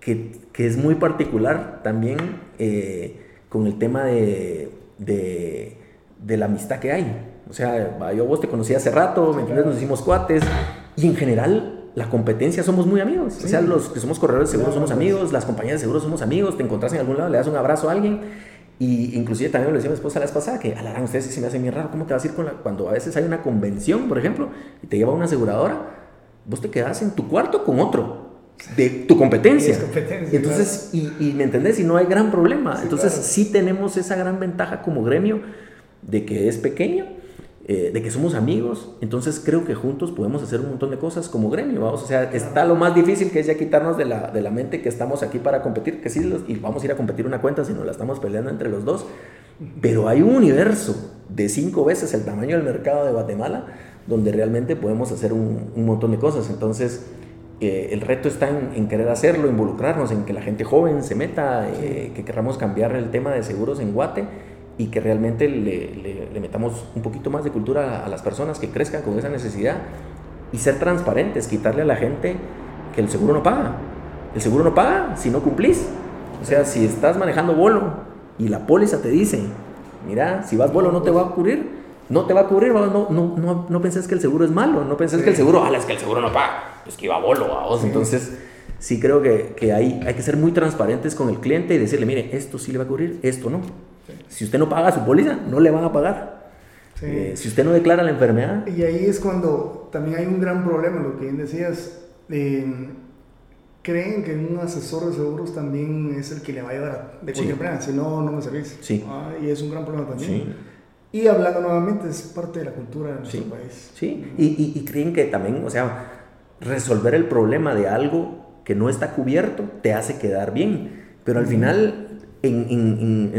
que, que es muy particular también eh, con el tema de, de, de la amistad que hay. O sea, yo vos te conocí hace rato, ¿me entiendes? Nos hicimos cuates y en general la competencia somos muy amigos. O sea, Sí. los que somos corredores de seguros somos pues. amigos, las compañías de seguros somos amigos, te encontrás en algún lado, le das un abrazo a alguien y inclusive también lo decía mi esposa la vez pasada, que alarán, ustedes se me hace bien raro, ¿cómo te vas a ir con la, cuando a veces hay una convención, por ejemplo, y te lleva una aseguradora, vos te quedas en tu cuarto con otro de tu competencia. Competencia, entonces, y, y me entendés, y no hay gran problema. Sí, entonces, claro. sí tenemos esa gran ventaja como gremio de que es pequeño, eh, de que somos amigos, entonces creo que juntos podemos hacer un montón de cosas como gremio, vamos, o sea, está lo más difícil que es ya quitarnos de la, de la mente que estamos aquí para competir, que sí, los- y vamos a ir a competir una cuenta si nos la estamos peleando entre los dos, pero hay un universo de cinco veces el tamaño del mercado de Guatemala donde realmente podemos hacer un, un montón de cosas, entonces eh, el reto está en, en querer hacerlo, involucrarnos, en que la gente joven se meta, eh, que queramos cambiar el tema de seguros en Guate y que realmente le, le, metamos un poquito más de cultura a, las personas que crezcan con esa necesidad y ser transparentes, quitarle a la gente que el seguro no paga. El seguro no paga si no cumplís. O sea, si estás manejando bolo y la póliza te dice, mira, si vas bolo no te va a cubrir, no te va a cubrir, no, no, no, no pensés que el seguro es malo, no pensés que el seguro, ah, es que el seguro no paga, pues que iba bolo, vos. Entonces, sí creo que, que hay, hay que ser muy transparentes con el cliente y decirle, mire, esto sí le va a cubrir, esto no. Si usted no paga su póliza, no le van a pagar. Eh, si usted no declara la enfermedad. Y ahí es cuando también hay un gran problema, lo que bien decías. Eh, creen que un asesor de seguros también es el que le va a llevar de cualquier manera, si no, no me servís. Sí. Ah, y es un gran problema también. Y hablando nuevamente, es parte de la cultura de nuestro país. Sí, y, y, creen que también, o sea, resolver el problema de algo que no está cubierto te hace quedar bien, pero al final en, en,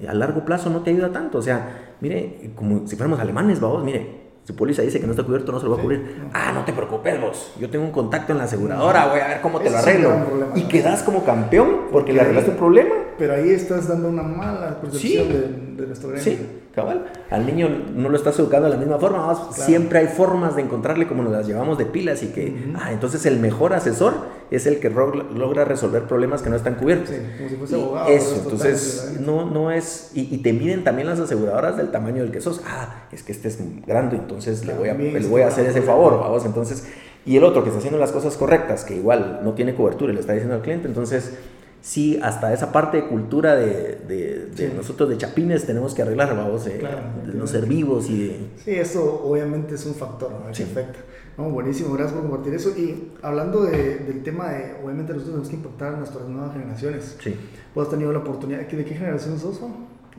en, a largo plazo no te ayuda tanto. O sea, mire, como si fuéramos alemanes, vamos, mire, su póliza dice que no está cubierto, no se lo va a cubrir. Ah, no te preocupes vos. Yo tengo un contacto en la aseguradora, voy a ver cómo te lo arreglo. y quedas como campeón porque le arreglaste un problema. Pero ahí estás dando una mala percepción de, de, nuestro gremio. Sí, cabal. Al niño no lo estás educando de la misma forma. Siempre hay formas de encontrarle como nos las llevamos de pilas y que, ah, entonces el mejor asesor es el que logra resolver problemas que no están cubiertos. Sí, como si fuese abogado. Eso, entonces no, no es, y, te miden también las aseguradoras del tamaño del que sos. Ah, es que este es grande, entonces le voy a, le voy a hacer ese favor, vamos, entonces, y el otro que está haciendo las cosas correctas, que igual no tiene cobertura y le está diciendo al cliente, entonces sí, hasta esa parte de cultura de, de, nosotros de chapines tenemos que arreglar, vamos, eh, de no ser vivos y de... Sí, eso obviamente es un factor, ¿no? Sí. No, buenísimo, gracias por compartir eso. Y hablando del tema de, obviamente nosotros tenemos que impactar a nuestras nuevas generaciones. Sí. ¿Vos has tenido la oportunidad? ¿De qué generación sos?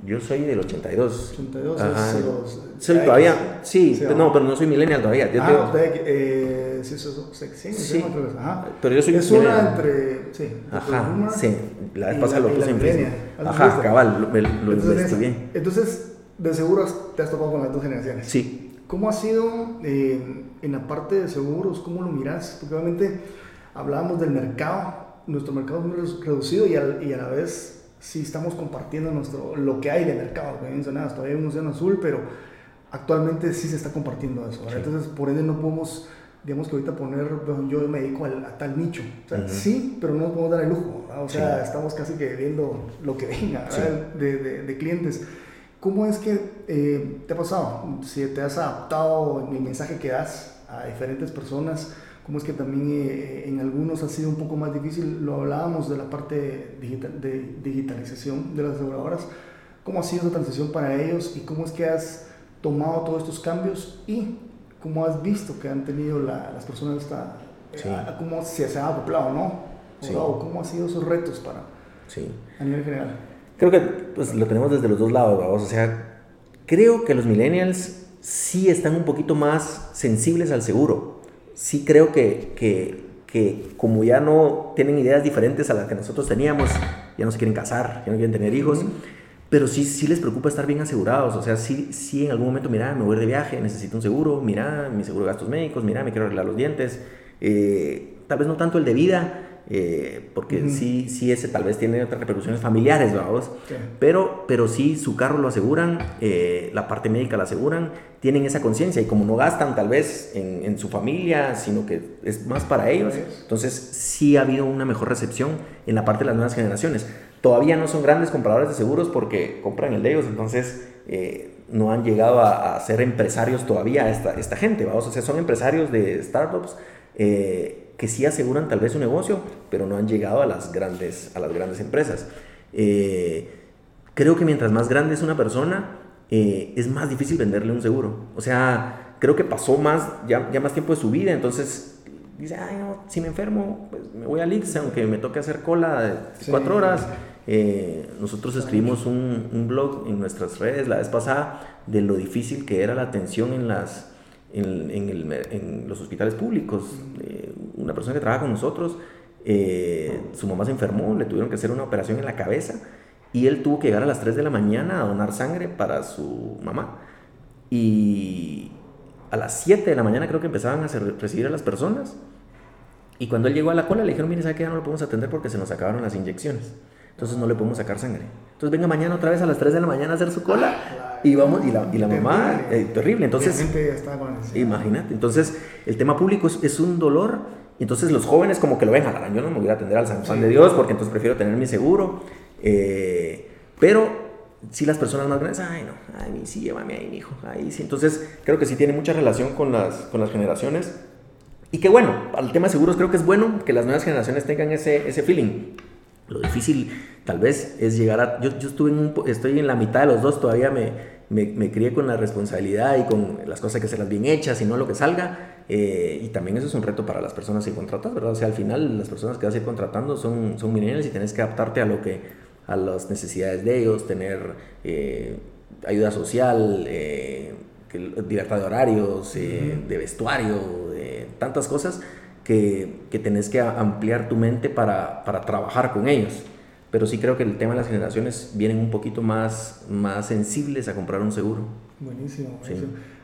Yo soy del 82. 82, Ajá. es los, Soy todavía, sí, no, pero no soy millennial todavía. Yo ah, eh, sí, sí, sí, Ajá. Pero yo soy Es una entre, sí. Ajá, sí, la vez pasada lo puse en Facebook. Ajá, cabal, lo, lo entonces. Entonces, de seguro te has topado con las dos generaciones. Sí. ¿Cómo ha sido eh, en la parte de seguros? ¿Cómo lo miras? Porque obviamente hablábamos del mercado, nuestro mercado es muy reducido y, y a la vez sí estamos compartiendo nuestro, lo que hay de mercado, que mencionabas, todavía hay un océano azul, pero actualmente sí se está compartiendo eso, entonces por ende no podemos, digamos que ahorita poner, yo me dedico a, tal nicho, o sea, sí, pero no nos podemos dar el lujo, o sea, estamos casi que viendo lo que venga de, de, de, clientes. ¿Cómo es que eh, te ha pasado? Si te has adaptado en el mensaje que das a diferentes personas, cómo es que también eh, en algunos ha sido un poco más difícil, lo hablábamos de la parte digital, de digitalización de las aseguradoras, cómo ha sido esa transición para ellos y cómo es que has tomado todos estos cambios y cómo has visto que han tenido las personas esta, eh, cómo se, se han acoplado, ¿no? O, cómo han sido esos retos para sí. a nivel general. Creo que pues, lo tenemos desde los dos lados, vamos, o sea, creo que los millennials sí están un poquito más sensibles al seguro sí creo que, que, que, como ya no tienen ideas diferentes a las que nosotros teníamos, ya no se quieren casar, ya no quieren tener hijos, pero sí, sí les preocupa estar bien asegurados. O sea, sí, sí en algún momento, mira, me voy de viaje, necesito un seguro, mira, mi seguro de gastos médicos, mira, me quiero arreglar los dientes. Eh, tal vez no tanto el de vida, eh, porque sí, sí ese tal vez tiene otras repercusiones familiares, vamos, pero, pero sí su carro lo aseguran, eh, la parte médica la aseguran, tienen esa conciencia y como no gastan tal vez en, en, su familia, sino que es más para ellos, entonces sí ha habido una mejor recepción en la parte de las nuevas generaciones. Todavía no son grandes compradores de seguros porque compran el de ellos, entonces eh, no han llegado a, ser empresarios todavía esta, esta gente, vamos, o sea, son empresarios de startups. Eh, que sí aseguran tal vez su negocio, pero no han llegado a las grandes, a las grandes empresas. Eh, creo que mientras más grande es una persona, eh, es más difícil venderle un seguro. O sea, creo que pasó más, ya, ya más tiempo de su vida, entonces dice, ay, no, si me enfermo, pues me voy al IX, aunque me toque hacer cola de cuatro horas. Eh, nosotros escribimos un, un, blog en nuestras redes la vez pasada de lo difícil que era la atención en las en, en, el, en los hospitales públicos. Eh, una persona que trabaja con nosotros, eh, su mamá se enfermó, le tuvieron que hacer una operación en la cabeza y él tuvo que llegar a las 3 de la mañana a donar sangre para su mamá. Y a las 7 de la mañana creo que empezaban a recibir a las personas. Y cuando él llegó a la cola le dijeron, mire, ¿sabe que ya no lo podemos atender porque se nos acabaron las inyecciones? entonces no le podemos sacar sangre. Entonces venga mañana otra vez a las 3 de la mañana a hacer su cola y vamos, y la, y la mamá, eh, terrible. Entonces, imagínate, entonces el tema público es, es, un dolor. Entonces los jóvenes como que lo ven, yo no me voy a atender al San Juan de Dios porque entonces prefiero tener mi seguro. Eh, pero si las personas más grandes, ay no, ay sí, llévame ahí, mi hijo, ahí sí. Entonces creo que sí tiene mucha relación con las, con las generaciones. Y que bueno, al tema de seguros creo que es bueno que las nuevas generaciones tengan ese, ese feeling. Lo difícil tal vez es llegar a... Yo, yo estuve en un, estoy en la mitad de los dos, todavía me, me, me, crié con la responsabilidad y con las cosas que se las bien hechas y no lo que salga. Eh, y también eso es un reto para las personas que contratas, ¿verdad? O sea, al final las personas que vas a ir contratando son, son millennials y tienes que adaptarte a lo que a las necesidades de ellos, tener eh, ayuda social, eh, libertad de horarios, de vestuario, de tantas cosas que, que tenés que ampliar tu mente para, para, trabajar con ellos. Pero sí creo que el tema de las generaciones vienen un poquito más, más sensibles a comprar un seguro. Buenísimo.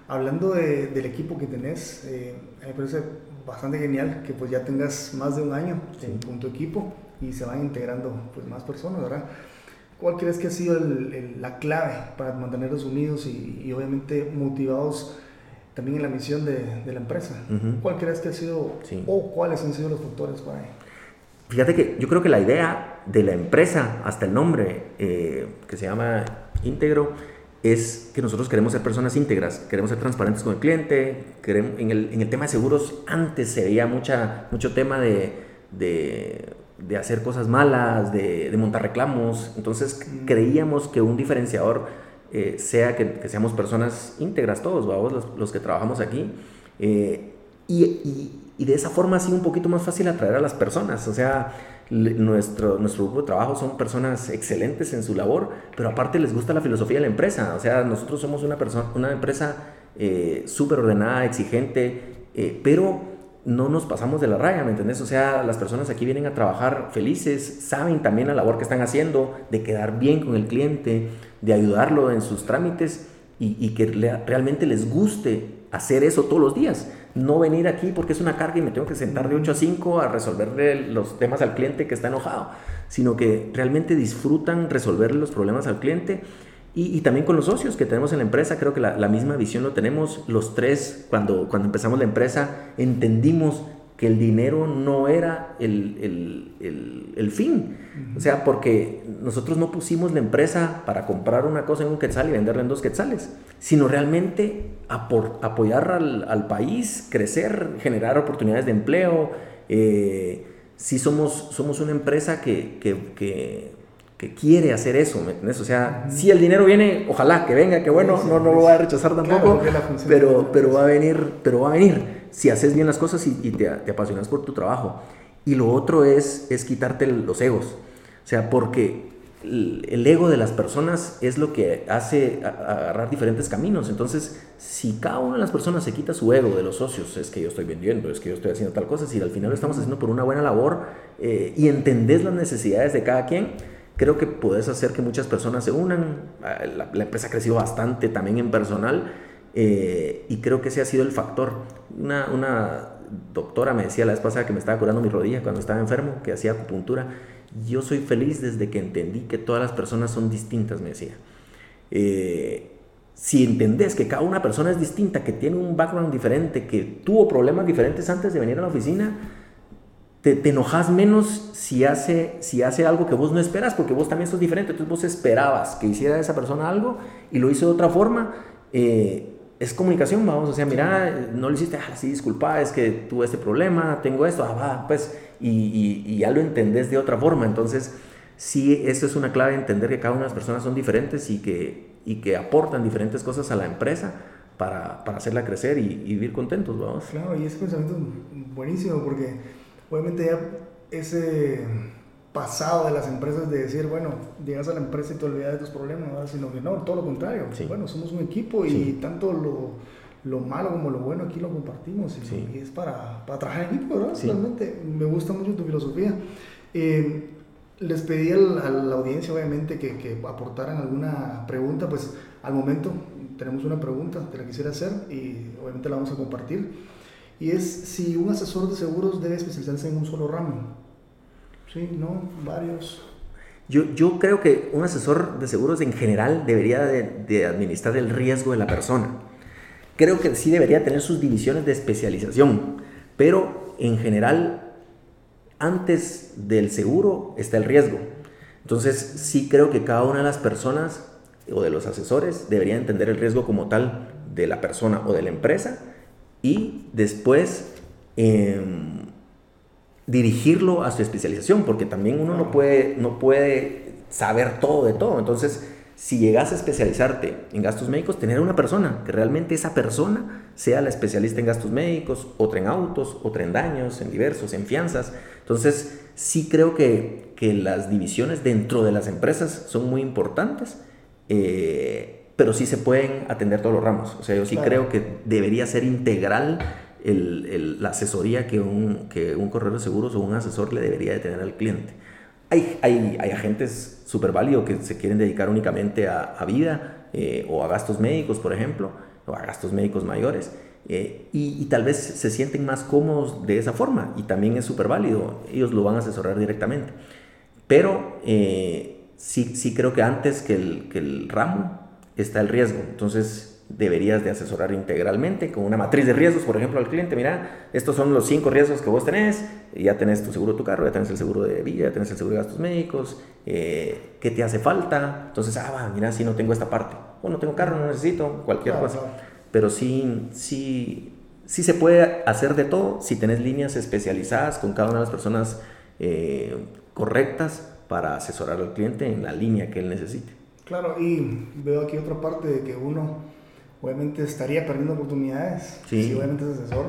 Hablando de, del equipo que tenés, eh, me parece bastante genial que pues ya tengas más de un año con tu equipo y se van integrando pues más personas, ¿verdad? ¿Cuál crees que ha sido el, la clave para mantenerlos unidos y, y obviamente motivados también en la misión de, de la empresa. ¿Cuál crees que ha sido o cuáles han sido los factores para? Fíjate que yo creo que la idea de la empresa, hasta el nombre eh, que se llama íntegro, es que nosotros queremos ser personas íntegras, queremos ser transparentes con el cliente, queremos, en, el, en el tema de seguros antes se veía mucha, mucho tema de, de, de hacer cosas malas, de, de montar reclamos, entonces creíamos que un diferenciador eh, sea que, seamos personas íntegras todos, los, que trabajamos aquí. Eh, y, y, de esa forma ha sido un poquito más fácil atraer a las personas. O sea, nuestro, nuestro grupo de trabajo son personas excelentes en su labor, pero aparte les gusta la filosofía de la empresa. O sea, nosotros somos una, persona, una empresa eh, súper ordenada, exigente, pero no nos pasamos de la raya, ¿me entendés? O sea, las personas aquí vienen a trabajar felices, saben también la labor que están haciendo, de quedar bien con el cliente, de ayudarlo en sus trámites y, que realmente les guste hacer eso todos los días. No venir aquí porque es una carga y me tengo que sentar de 8 a 5 a resolverle los temas al cliente que está enojado, sino que realmente disfrutan resolverle los problemas al cliente. Y, también con los socios que tenemos en la empresa, creo que la, la, misma visión lo tenemos los tres. Cuando, cuando empezamos la empresa, entendimos que el dinero no era el, el, el, fin. O sea, porque nosotros no pusimos la empresa para comprar una cosa en un quetzal y venderla en dos quetzales, sino realmente apoyar al, al, país, crecer, generar oportunidades de empleo. Eh, si somos, somos una empresa que, que, que, que quiere hacer eso, ¿me entiendes? O sea, si el dinero viene, ojalá que venga, que bueno, no, no lo voy a rechazar tampoco, pero, pero va a venir, pero va a venir si haces bien las cosas y, te, apasionas por tu trabajo. Y lo otro es, es quitarte los egos. O sea, porque el, ego de las personas es lo que hace agarrar diferentes caminos. Entonces, si cada una de las personas se quita su ego de los socios, es que yo estoy vendiendo, es que yo estoy haciendo tal cosa, si al final lo estamos haciendo por una buena labor eh, y entendés las necesidades de cada quien, creo que puedes hacer que muchas personas se unan. Ah, la, la empresa ha crecido bastante también en personal eh, y creo que ese ha sido el factor. Una, una, doctora me decía la vez pasada que me estaba curando mi rodilla cuando estaba enfermo, que hacía acupuntura. Yo soy feliz desde que entendí que todas las personas son distintas, me decía. Eh, si entendés que cada una persona es distinta, que tiene un background diferente, que tuvo problemas diferentes antes de venir a la oficina, te, te, enojas menos si hace, si hace algo que vos no esperas, porque vos también sos diferente. Entonces vos esperabas que hiciera esa persona algo y lo hizo de otra forma. Eh, es comunicación, vamos, o sea, mira, no lo hiciste, ah, sí, disculpa, es que tuve este problema, tengo esto, ah, va, pues, y, y, ya lo entendés de otra forma. Entonces, sí, eso es una clave, entender que cada una de las personas son diferentes y que, y que aportan diferentes cosas a la empresa para, para hacerla crecer y, y, vivir contentos, vamos. Claro, y ese pensamiento es buenísimo porque obviamente ya ese pasado de las empresas de decir, bueno, llegas a la empresa y te olvidas de tus problemas, sino que no, todo lo contrario. Bueno, somos un equipo y tanto lo, lo, malo como lo bueno aquí lo compartimos y, es para, para, trabajar en equipo, ¿verdad? Realmente me gusta mucho tu filosofía. Eh, les pedí a la, audiencia, obviamente, que, que, aportaran alguna pregunta, pues al momento tenemos una pregunta, te la quisiera hacer y obviamente la vamos a compartir. Y es si un asesor de seguros debe especializarse en un solo ramo. Sí, no, varios. Yo, yo creo que un asesor de seguros en general debería de, administrar el riesgo de la persona. Creo que sí debería tener sus divisiones de especialización, pero en general, antes del seguro está el riesgo. Entonces, sí creo que cada una de las personas o de los asesores debería entender el riesgo como tal de la persona o de la empresa y después em, dirigirlo a su especialización, porque también uno no puede, no puede saber todo de todo. Entonces, si llegas a especializarte en gastos médicos, tener una persona, que realmente esa persona sea la especialista en gastos médicos, otra en autos, otra en daños, en diversos, en fianzas. Entonces, sí creo que, que las divisiones dentro de las empresas son muy importantes, eh, pero sí se pueden atender todos los ramos. O sea, yo sí creo que debería ser integral el, la asesoría que un, que un corredor de seguros o un asesor le debería de tener al cliente. Hay, hay, hay agentes súper válidos que se quieren dedicar únicamente a, a vida eh, o a gastos médicos, por ejemplo, o a gastos médicos mayores. Eh, y, y, tal vez se sienten más cómodos de esa forma y también es súper válido, ellos lo van a asesorar directamente. Pero eh, sí, sí creo que antes que el, que el ramo está el riesgo, entonces deberías de asesorar integralmente con una matriz de riesgos, por ejemplo, al cliente, mira, estos son los cinco riesgos que vos tenés, ya tenés tu seguro de tu carro, ya tenés el seguro de vida, ya tenés el seguro de gastos médicos, eh, ¿qué te hace falta? Entonces, ah, mira, si no tengo esta parte, o no tengo carro, no necesito, cualquier cosa. Pero sí, sí, sí se puede hacer de todo si tenés líneas especializadas con cada una de las personas eh, correctas para asesorar al cliente en la línea que él necesite. Claro, y veo aquí otra parte de que uno obviamente estaría perdiendo oportunidades si obviamente es asesor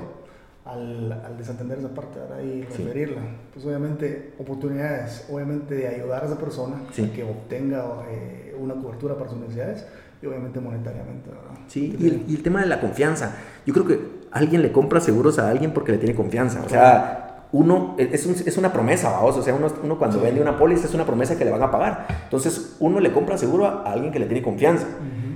al, al, desentender esa parte ¿verdad? y referirla. Pues obviamente oportunidades, obviamente de ayudar a esa persona a que obtenga eh, una cobertura para sus necesidades y obviamente monetariamente. ¿verdad? Sí, y el, y el, tema de la confianza. Yo creo que alguien le compra seguros a alguien porque le tiene confianza. O sea, uno, es, un, es una promesa, vamos. O sea, uno, uno cuando vende una póliza es una promesa que le van a pagar. Entonces, uno le compra seguro a, alguien que le tiene confianza.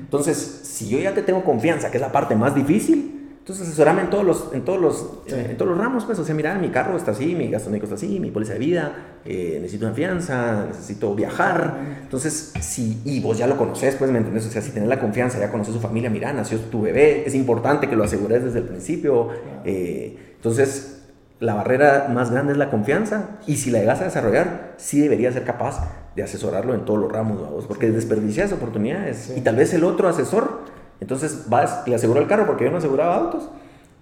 Entonces, si yo ya te tengo confianza, que es la parte más difícil, entonces asesorame en todos los, en todos los, en todos los ramos, pues, o sea, mira, mi carro está así, mi gasto médico está así, mi póliza de vida, eh, necesito una fianza, necesito viajar. Entonces, si, y vos ya lo conoces, pues, ¿me entendés? O sea, si tenés la confianza, ya conoces su familia, mira, nació tu bebé, es importante que lo asegures desde el principio. Eh, entonces, la barrera más grande es la confianza y si la llegas a desarrollar, sí deberías ser capaz de asesorarlo en todos los ramos, vamos, porque desperdicias oportunidades. Y tal vez el otro asesor, entonces vas le asegura el carro porque yo no aseguraba autos.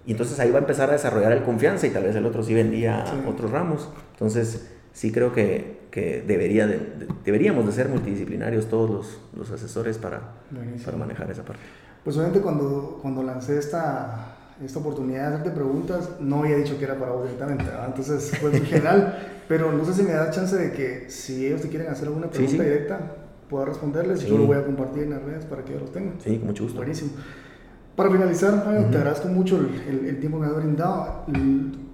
Y entonces ahí va a empezar a desarrollar el confianza y tal vez el otro sí vendía otros ramos. Entonces sí creo que, que debería de, deberíamos de ser multidisciplinarios todos los, los asesores para, para manejar esa parte. Pues obviamente cuando, cuando lancé esta, esta oportunidad de hacerte preguntas, no había dicho que era para vos directamente, entonces fue en general, pero no sé si me da chance de que si ellos te quieren hacer alguna pregunta directa, pueda responderles y yo lo voy a compartir en las redes para que ellos lo tengan. Sí, con mucho gusto. Buenísimo. Para finalizar, te agradezco mucho el, el, tiempo que me has brindado.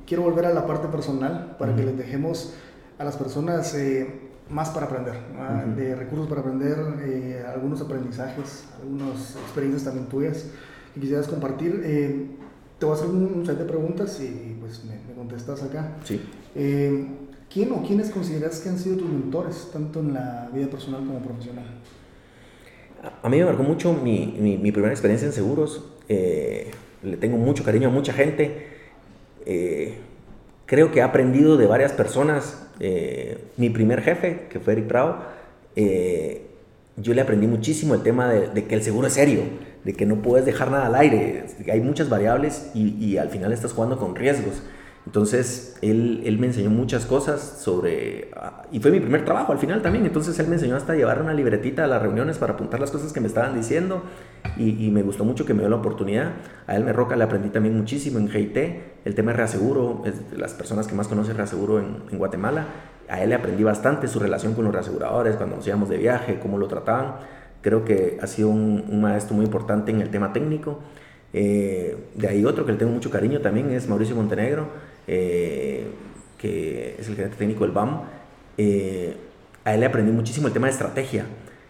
Quiero volver a la parte personal para que les dejemos a las personas eh, más para aprender, de recursos para aprender, eh, algunos aprendizajes, algunas experiencias también tuyas que quisieras compartir. Eh, te voy a hacer un, set de preguntas y pues me, contestas acá. Sí. Eh, ¿Quién o quiénes consideras que han sido tus mentores, tanto en la vida personal como profesional? A mí me marcó mucho mi, mi, primera experiencia en seguros. Eh, le tengo mucho cariño a mucha gente. Eh, creo que he aprendido de varias personas. mi primer jefe, que fue Eric Prado, yo le aprendí muchísimo el tema de, de que el seguro es serio de que no puedes dejar nada al aire, hay muchas variables y, al final estás jugando con riesgos. Entonces, él, él, me enseñó muchas cosas sobre... Ah, y fue mi primer trabajo al final también. Entonces, él me enseñó hasta llevar una libretita a las reuniones para apuntar las cosas que me estaban diciendo. Y, me gustó mucho que me dio la oportunidad. A él me roca le aprendí también muchísimo en GIT. El tema de reaseguro, es las personas que más conocen reaseguro en, en Guatemala. A él le aprendí bastante su relación con los reaseguradores, cuando nos íbamos de viaje, cómo lo trataban. Creo que ha sido un, maestro muy importante en el tema técnico. Eh, de ahí otro que le tengo mucho cariño también es Mauricio Montenegro, eh, que es el gerente técnico del BAM. Eh, a él le aprendí muchísimo el tema de estrategia.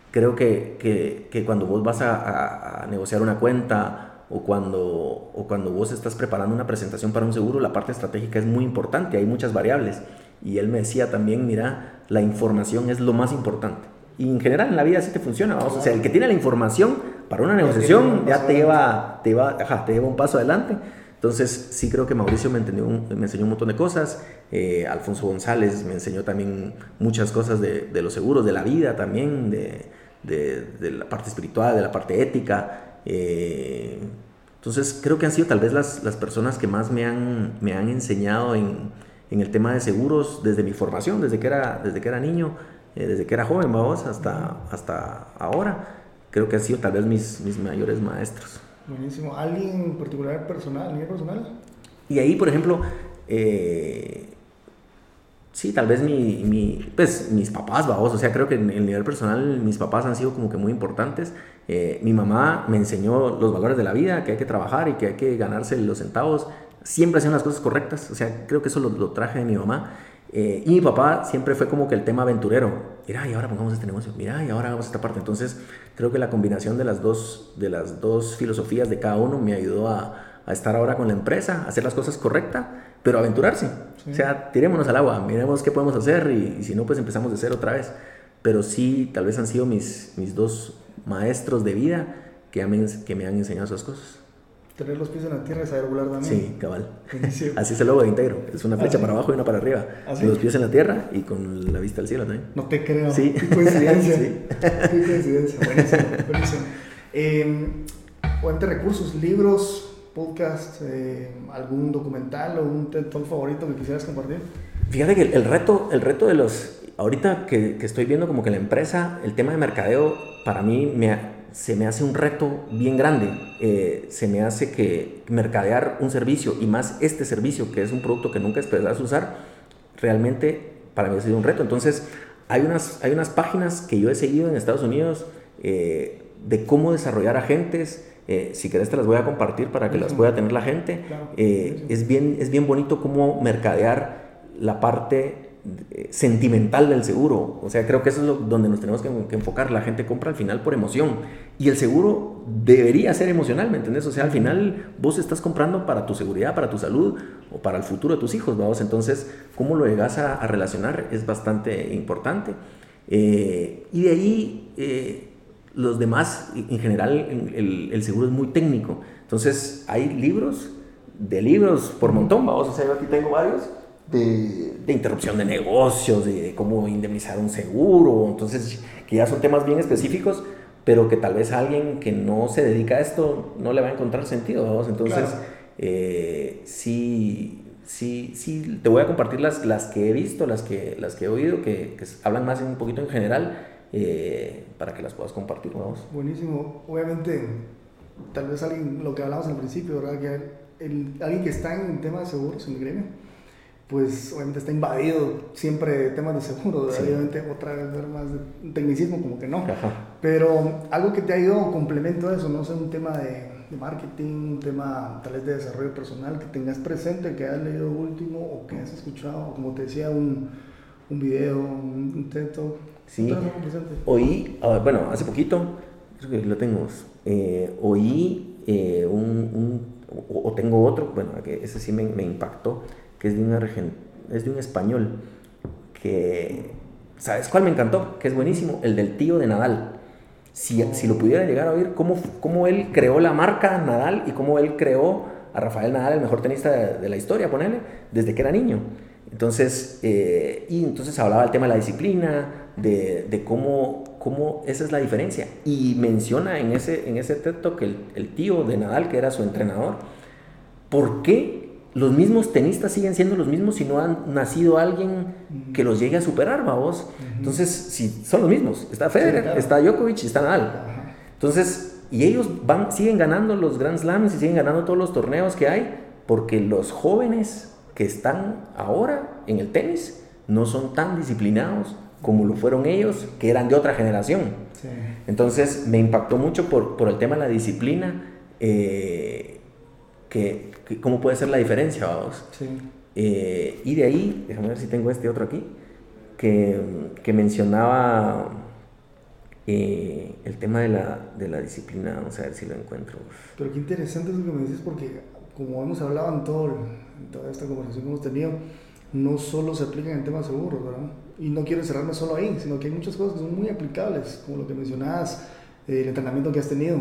Creo que, que, que cuando vos vas a, a, negociar una cuenta o cuando, o cuando vos estás preparando una presentación para un seguro, la parte estratégica es muy importante, hay muchas variables. Y él me decía también, mira, la información es lo más importante. Y en general en la vida así te funciona, vamos. O sea, el que tiene la información para una negociación ya te lleva, te, va, ajá, te lleva un paso adelante. Entonces, sí creo que Mauricio me, entendió, me enseñó un montón de cosas. Eh, Alfonso González me enseñó también muchas cosas de, de los seguros, de la vida también, de, de, de, la parte espiritual, de la parte ética. Eh, entonces, creo que han sido tal vez las, las personas que más me han, me han enseñado en, en, el tema de seguros desde mi formación, desde que era, desde que era niño, eh, desde que era joven, vamos, hasta, hasta ahora. Creo que han sido tal vez mis, mis mayores maestros. Buenísimo. ¿Alguien particular personal, nivel personal? Y ahí, por ejemplo, eh, sí, tal vez mi, mi, pues, mis papás, vamos, o sea, creo que en el nivel personal mis papás han sido como que muy importantes. Eh, mi mamá me enseñó los valores de la vida, que hay que trabajar y que hay que ganarse los centavos. Siempre hacían las cosas correctas, o sea, creo que eso lo, lo traje de mi mamá. Eh, y mi papá siempre fue como que el tema aventurero. Mira, y ahora pongamos este negocio. Mira, y ahora hagamos esta parte. Entonces, creo que la combinación de las dos, de las dos filosofías de cada uno me ayudó a, a estar ahora con la empresa, a hacer las cosas correctas, pero aventurarse. Sí. O sea, tirémonos al agua, miremos qué podemos hacer y, y, si no, pues empezamos de cero otra vez. Pero sí, tal vez han sido mis, mis dos maestros de vida que, han, que me han enseñado esas cosas. Tener los pies en la tierra y saber volar también. Sí, cabal. <laughs> Así es el logo de Integro. Es una flecha ¿Ah, para abajo y una para arriba. ¿Ah, sí? Los pies en la tierra y con la vista al cielo también. No te creo. Sí. Qué coincidencia. <laughs> sí. Qué coincidencia. Buenísimo. buenísimo. Eh, recursos, libros, podcast, eh, algún documental o un TED Talk favorito que quisieras compartir. Fíjate que el, el reto, el reto de los... Ahorita que, que, estoy viendo como que la empresa, el tema de mercadeo, para mí me, se me hace un reto bien grande. Eh, se me hace que mercadear un servicio y más este servicio, que es un producto que nunca esperas usar, realmente para mí ha sido un reto. Entonces, hay unas, hay unas páginas que yo he seguido en Estados Unidos eh, de cómo desarrollar agentes. Eh, si querés te las voy a compartir para que las pueda tener la gente. Claro. es, bien, es bien bonito cómo mercadear la parte sentimental del seguro. O sea, creo que eso es lo, donde nos tenemos que, enfocar. La gente compra al final por emoción. Y el seguro debería ser emocional, ¿me entiendes? O sea, al final vos estás comprando para tu seguridad, para tu salud o para el futuro de tus hijos, vamos. Entonces, cómo lo llegas a, a relacionar es bastante importante. Eh, y de ahí, eh, los demás, en general, el, el, seguro es muy técnico. Entonces, hay libros de libros por montón, vamos. O sea, yo aquí tengo varios de, de, interrupción de negocios, de, cómo indemnizar un seguro, entonces que ya son temas bien específicos, pero que tal vez a alguien que no se dedica a esto no le va a encontrar sentido, vamos, entonces claro. eh, sí, sí, sí, te voy a compartir las, las que he visto, las que, las que he oído, que, que hablan más un poquito en general, eh, para que las puedas compartir, vamos. Buenísimo, obviamente, tal vez alguien, lo que hablamos al principio, ¿verdad? Que el, alguien que está en tema de seguros, en el gremio, pues obviamente está invadido siempre temas de seguro, sí. obviamente otra vez ver más de tecnicismo como que no, Ajá. pero algo que te ha ido complemento a eso, no sé, un tema de, de, marketing, un tema tal vez de desarrollo personal que tengas presente, que hayas leído último o que has escuchado, como te decía, un, un video, un, un texto. Sí, oí, bueno, hace poquito, creo que lo tengo, eh, oí eh, un, un o, o, tengo otro, bueno, que ese sí me, me impactó, es de un, español, que, ¿sabes cuál me encantó? Que es buenísimo, el del tío de Nadal. Si, si lo pudiera llegar a oír, cómo, cómo él creó la marca Nadal y cómo él creó a Rafael Nadal, el mejor tenista de, la historia, ponele, desde que era niño. Entonces, eh, y entonces hablaba del tema de la disciplina, de, de, cómo, cómo esa es la diferencia. Y menciona en ese, en ese texto que el, el tío de Nadal, que era su entrenador, ¿por qué los mismos tenistas siguen siendo los mismos si no han nacido alguien que los llegue a superar, vamos. Entonces, si son los mismos, está Federer, sí, claro. está Djokovic y está Nadal. Entonces, y ellos van, siguen ganando los Grand Slams y siguen ganando todos los torneos que hay, porque los jóvenes que están ahora en el tenis no son tan disciplinados como lo fueron ellos, que eran de otra generación. Sí. Entonces, me impactó mucho por, por el tema de la disciplina. Eh, que, que, cómo puede ser la diferencia, vamos. Sí. Eh, y de ahí, déjame ver si tengo este otro aquí, que, que mencionaba eh, el tema de la, de la, disciplina, vamos a ver si lo encuentro. Pero qué interesante es lo que me dices, porque como hemos hablado en, todo, en toda esta conversación que hemos tenido, no solo se aplican en temas seguros, ¿verdad? Y no quiero encerrarme solo ahí, sino que hay muchas cosas que son muy aplicables, como lo que mencionabas, eh, el entrenamiento que has tenido,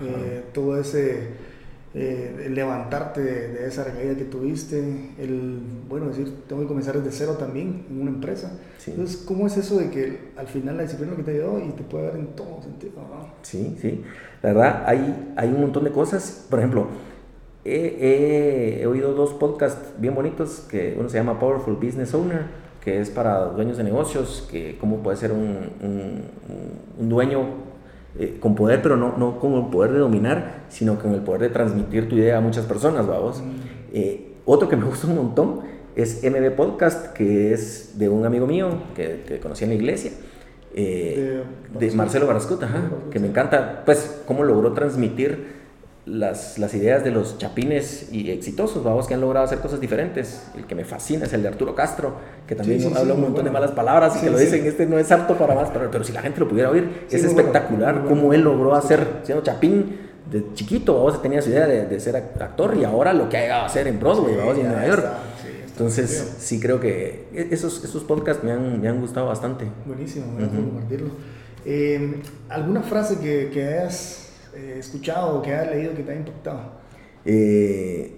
eh, todo ese eh, levantarte de, esa recaída que tuviste, el, bueno, decir, tengo que comenzar desde cero también en una empresa. Entonces, ¿cómo es eso de que al final la disciplina es lo que te ayudó y te puede dar en todo sentido? Sí, sí. La verdad, hay, hay un montón de cosas. Por ejemplo, he, he, oído dos podcasts bien bonitos, que uno se llama Powerful Business Owner, que es para dueños de negocios, que cómo puede ser un, un, un dueño eh, con poder, pero no, no con el poder de dominar, sino con el poder de transmitir tu idea a muchas personas, vamos. Mm. Eh, otro que me <laughs> gusta un montón es MB Podcast, que es de un amigo mío que, que conocí en la iglesia. Eh, de, Marcelo Barascut, que me encanta, pues, cómo logró transmitir las, las, ideas de los chapines y exitosos, vamos, que han logrado hacer cosas diferentes. El que me fascina es el de Arturo Castro, que también habla un montón de malas palabras y que lo dicen, este no es apto para más, pero, pero si la gente lo pudiera oír, es espectacular cómo él logró hacer, siendo chapín de chiquito, vamos, tenía su idea de, de, ser actor y ahora lo que ha llegado a hacer en Broadway, vamos, en Nueva York. Entonces, sí creo que e, esos, esos podcasts me han, me han gustado bastante. Buenísimo, gracias por compartirlo. Eh, ¿Alguna frase que, que hayas eh, escuchado o que has leído que te ha impactado? Eh,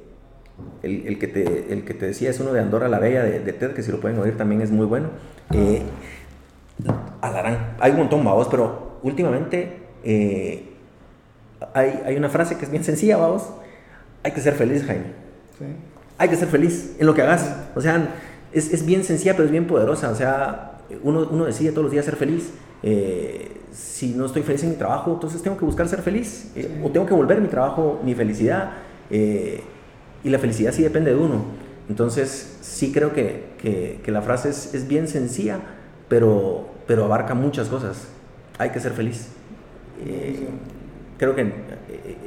el, el, que te, el que te decía es uno de Andorra la Bella de, Ted, que si lo pueden oír también es muy bueno. Eh, alarán, hay un montón, vamos, pero últimamente eh, hay, hay, una frase que es bien sencilla, vamos. Hay que ser feliz, Jaime. Sí. Hay que ser feliz en lo que hagas. O sea, es, es bien sencilla, pero es bien poderosa. O sea, uno, uno decide todos los días ser feliz. Eh, si no estoy feliz en mi trabajo, entonces tengo que buscar ser feliz eh, o tengo que volver mi trabajo, mi felicidad. Eh, y la felicidad sí depende de uno. Entonces sí creo que, que, la frase es, es, bien sencilla, pero, pero abarca muchas cosas. Hay que ser feliz. Eh, creo que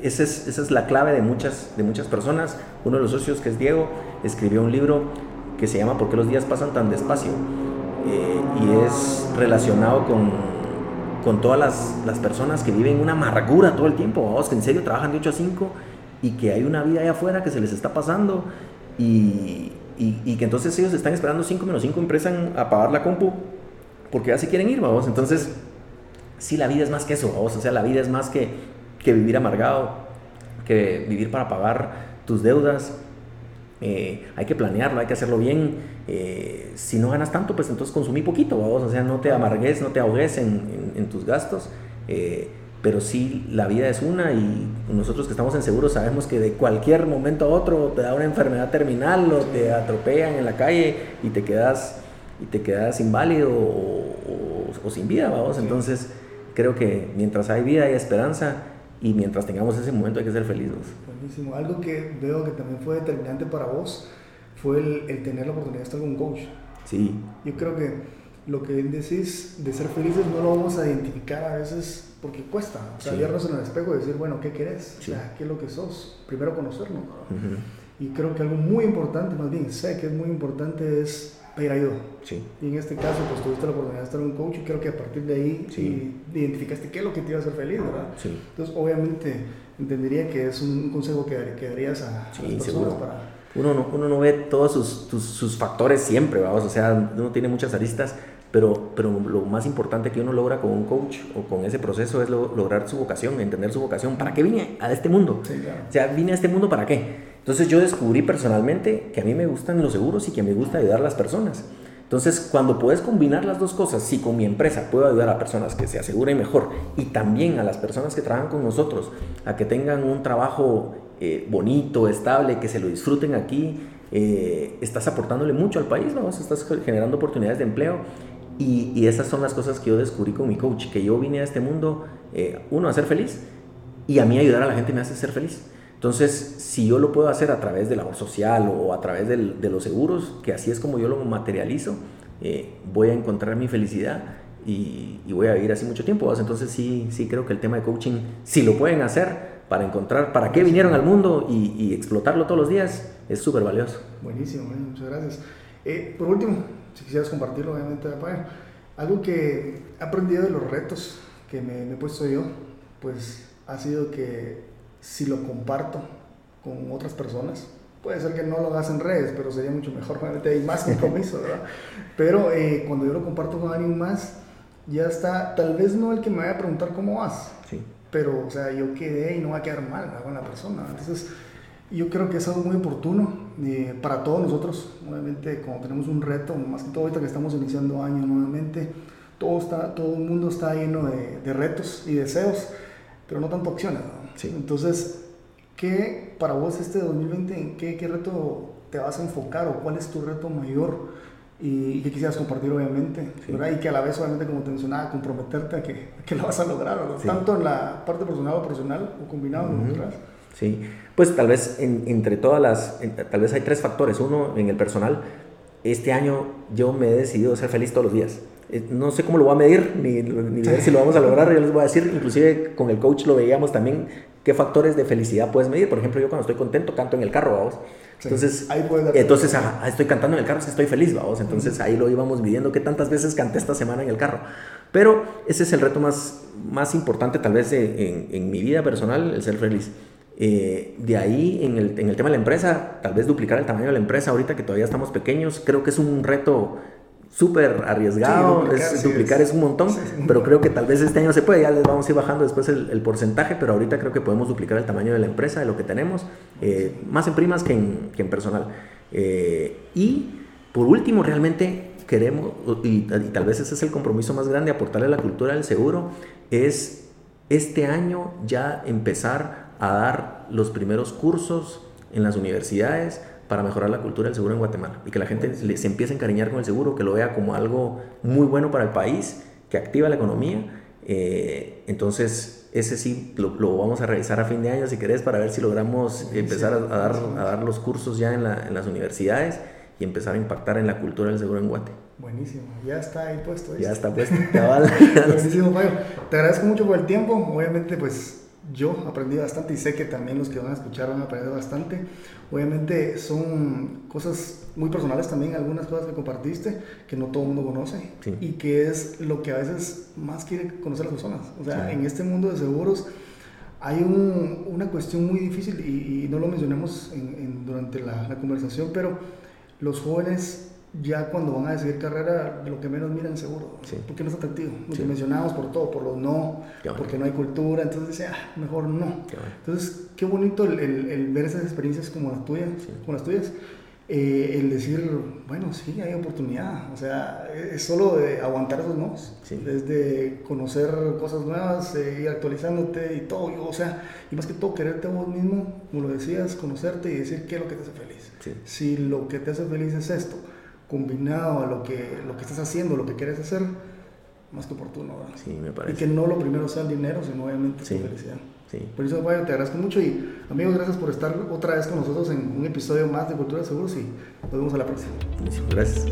esa es, esa es, la clave de muchas, de muchas personas. Uno de los socios, que es Diego, escribió un libro que se llama ¿Por qué los días pasan tan despacio? Y es relacionado con con todas las, las, personas que viven una amargura todo el tiempo, vamos, que en serio trabajan de 8 a 5 y que hay una vida allá afuera que se les está pasando y, y, que entonces ellos están esperando 5 menos 5 empiezan a pagar la compu porque ya se quieren ir, vamos. Entonces, sí, la vida es más que eso, vamos. O sea, la vida es más que, que vivir amargado, que vivir para pagar tus deudas. Eh, hay que planearlo, hay que hacerlo bien. Eh, si no ganas tanto, pues entonces consumí poquito, vamos, o sea, no te amargues, no te ahogues en, en, tus gastos. Eh, pero sí, la vida es una y nosotros que estamos en seguro sabemos que de cualquier momento a otro te da una enfermedad terminal o te atropellan en la calle y te quedas, y te quedas inválido o, sin vida, vamos. Entonces, creo que mientras hay vida hay esperanza y mientras tengamos ese momento hay que ser felices. Buenísimo. Algo que veo que también fue determinante para vos fue el, tener la oportunidad de estar con un coach. Sí. Yo creo que lo que decís de ser felices no lo vamos a identificar a veces porque cuesta. O sea, vernos en el espejo y decir, bueno, ¿qué querés? O sea, ¿qué es lo que sos? Primero conocernos. Y creo que algo muy importante, más bien sé que es muy importante, es pedir ayuda. Sí. Y en este caso, pues tuviste la oportunidad de estar con un coach y creo que a partir de ahí identificaste qué es lo que te iba a hacer feliz, ¿verdad? Sí. Entonces, obviamente, entendería que es un consejo que, que darías a, las personas para uno no, uno no ve todos sus, sus, factores siempre, vamos, o sea, uno tiene muchas aristas, pero, pero lo más importante que uno logra con un coach o con ese proceso es lograr su vocación, entender su vocación. ¿Para qué vine a este mundo? O sea, vine a este mundo para qué. Entonces yo descubrí personalmente que a mí me gustan los seguros y que me gusta ayudar a las personas. Entonces, cuando puedes combinar las dos cosas, si con mi empresa puedo ayudar a personas que se aseguren mejor y también a las personas que trabajan con nosotros a que tengan un trabajo eh, bonito, estable, que se lo disfruten aquí, eh, estás aportándole mucho al país, ¿no? estás generando oportunidades de empleo. Y, esas son las cosas que yo descubrí con mi coach, que yo vine a este mundo, eh, uno, a ser feliz y a mí ayudar a la gente me hace ser feliz. Entonces, si yo lo puedo hacer a través de labor social o a través del, de los seguros, que así es como yo lo materializo, voy a encontrar mi felicidad y, y, voy a vivir así mucho tiempo. Entonces, sí, sí creo que el tema de coaching, si lo pueden hacer, para encontrar para qué vinieron al mundo y, explotarlo todos los días, es súper valioso. Buenísimo, muchas gracias. Eh, por último, si quisieras compartirlo, obviamente, algo que he aprendido de los retos que me, he puesto yo, pues ha sido que si lo comparto con otras personas, puede ser que no lo hagas en redes, pero sería mucho mejor, <laughs> realmente hay más compromiso, ¿verdad? Pero eh, cuando yo lo comparto con alguien más, ya está, tal vez no el que me vaya a preguntar cómo vas, sí. pero, o sea, yo quedé y no va a quedar mal con la persona. Entonces, yo creo que es algo muy oportuno eh, para todos nosotros, obviamente, como tenemos un reto, más que todo ahorita que estamos iniciando año nuevamente, todo, está, todo el mundo está lleno de, de retos y deseos, pero no tanto acciones. Sí. Entonces, ¿qué para vos este 2020, en qué, qué reto te vas a enfocar o cuál es tu reto mayor? y, que quisieras compartir obviamente, y que a la vez obviamente como te mencionaba, comprometerte a que, que lo vas a lograr, tanto en la parte personal o profesional o combinado, uh Sí, pues tal vez entre todas las, tal vez hay tres factores. Uno, en el personal, este año yo me he decidido ser feliz todos los días. Eh, no sé cómo lo voy a medir, ni, ni ver si lo vamos a lograr, yo les voy a decir, inclusive con el coach lo veíamos también, qué factores de felicidad puedes medir. Por ejemplo, yo cuando estoy contento canto en el carro, vamos. Entonces, entonces estoy cantando en el carro, que estoy feliz, vamos. Entonces ahí lo íbamos midiendo qué tantas veces canté esta semana en el carro. Pero ese es el reto más, más importante tal vez en, en mi vida personal, el ser feliz. Eh, de ahí, en el, en el, tema de la empresa, tal vez duplicar el tamaño de la empresa ahorita que todavía estamos pequeños, creo que es un reto súper arriesgado, duplicar, es, un montón, pero creo que tal vez este año se puede, ya les vamos a ir bajando después el, porcentaje, pero ahorita creo que podemos duplicar el tamaño de la empresa, de lo que tenemos, eh, más en primas que en, que en personal. Eh, y por último, realmente queremos, y, y, tal vez ese es el compromiso más grande, aportarle a la cultura del seguro, es este año ya empezar a dar los primeros cursos en las universidades para mejorar la cultura del seguro en Guatemala y que la gente se empiece a encariñar con el seguro, que lo vea como algo muy bueno para el país, que activa la economía. Eh, entonces, ese sí lo, vamos a revisar a fin de año, si querés, para ver si logramos empezar a, dar, a dar los cursos ya en, en, las universidades y empezar a impactar en la cultura del seguro en Guate. Buenísimo, ya está ahí puesto. Ya está puesto, <laughs> Buenísimo, Fabio. Te agradezco mucho por el tiempo. Obviamente, pues yo aprendí bastante y sé que también los que van a escuchar van a aprender bastante. Obviamente son cosas muy personales también, algunas cosas que compartiste que no todo el mundo conoce y que es lo que a veces más quiere conocer las personas. O sea, en este mundo de seguros hay una cuestión muy difícil y, no lo mencionamos durante la, la conversación, pero los jóvenes ya cuando van a decidir carrera, lo que menos miran seguro, porque no es atractivo. Lo que mencionamos por todo, por los no, porque no hay cultura, entonces dice, ah, mejor no. Entonces, qué bonito el, el, ver esas experiencias como las tuyas, como las tuyas. Eh, el decir, bueno, sí, hay oportunidad, o sea, es solo de aguantar esos no, desde conocer cosas nuevas, eh, ir actualizándote y todo, o sea, y más que todo quererte a vos mismo, como lo decías, conocerte y decir qué es lo que te hace feliz. Si lo que te hace feliz es esto, combinado a lo que, lo que estás haciendo, lo que quieres hacer, más que oportuno. Sí, me parece. Y que no lo primero sea el dinero, sino obviamente tu felicidad. Sí. Por eso, te agradezco mucho y amigos, gracias por estar otra vez con nosotros en un episodio más de Cultura de Seguros y nos vemos a la próxima. Gracias.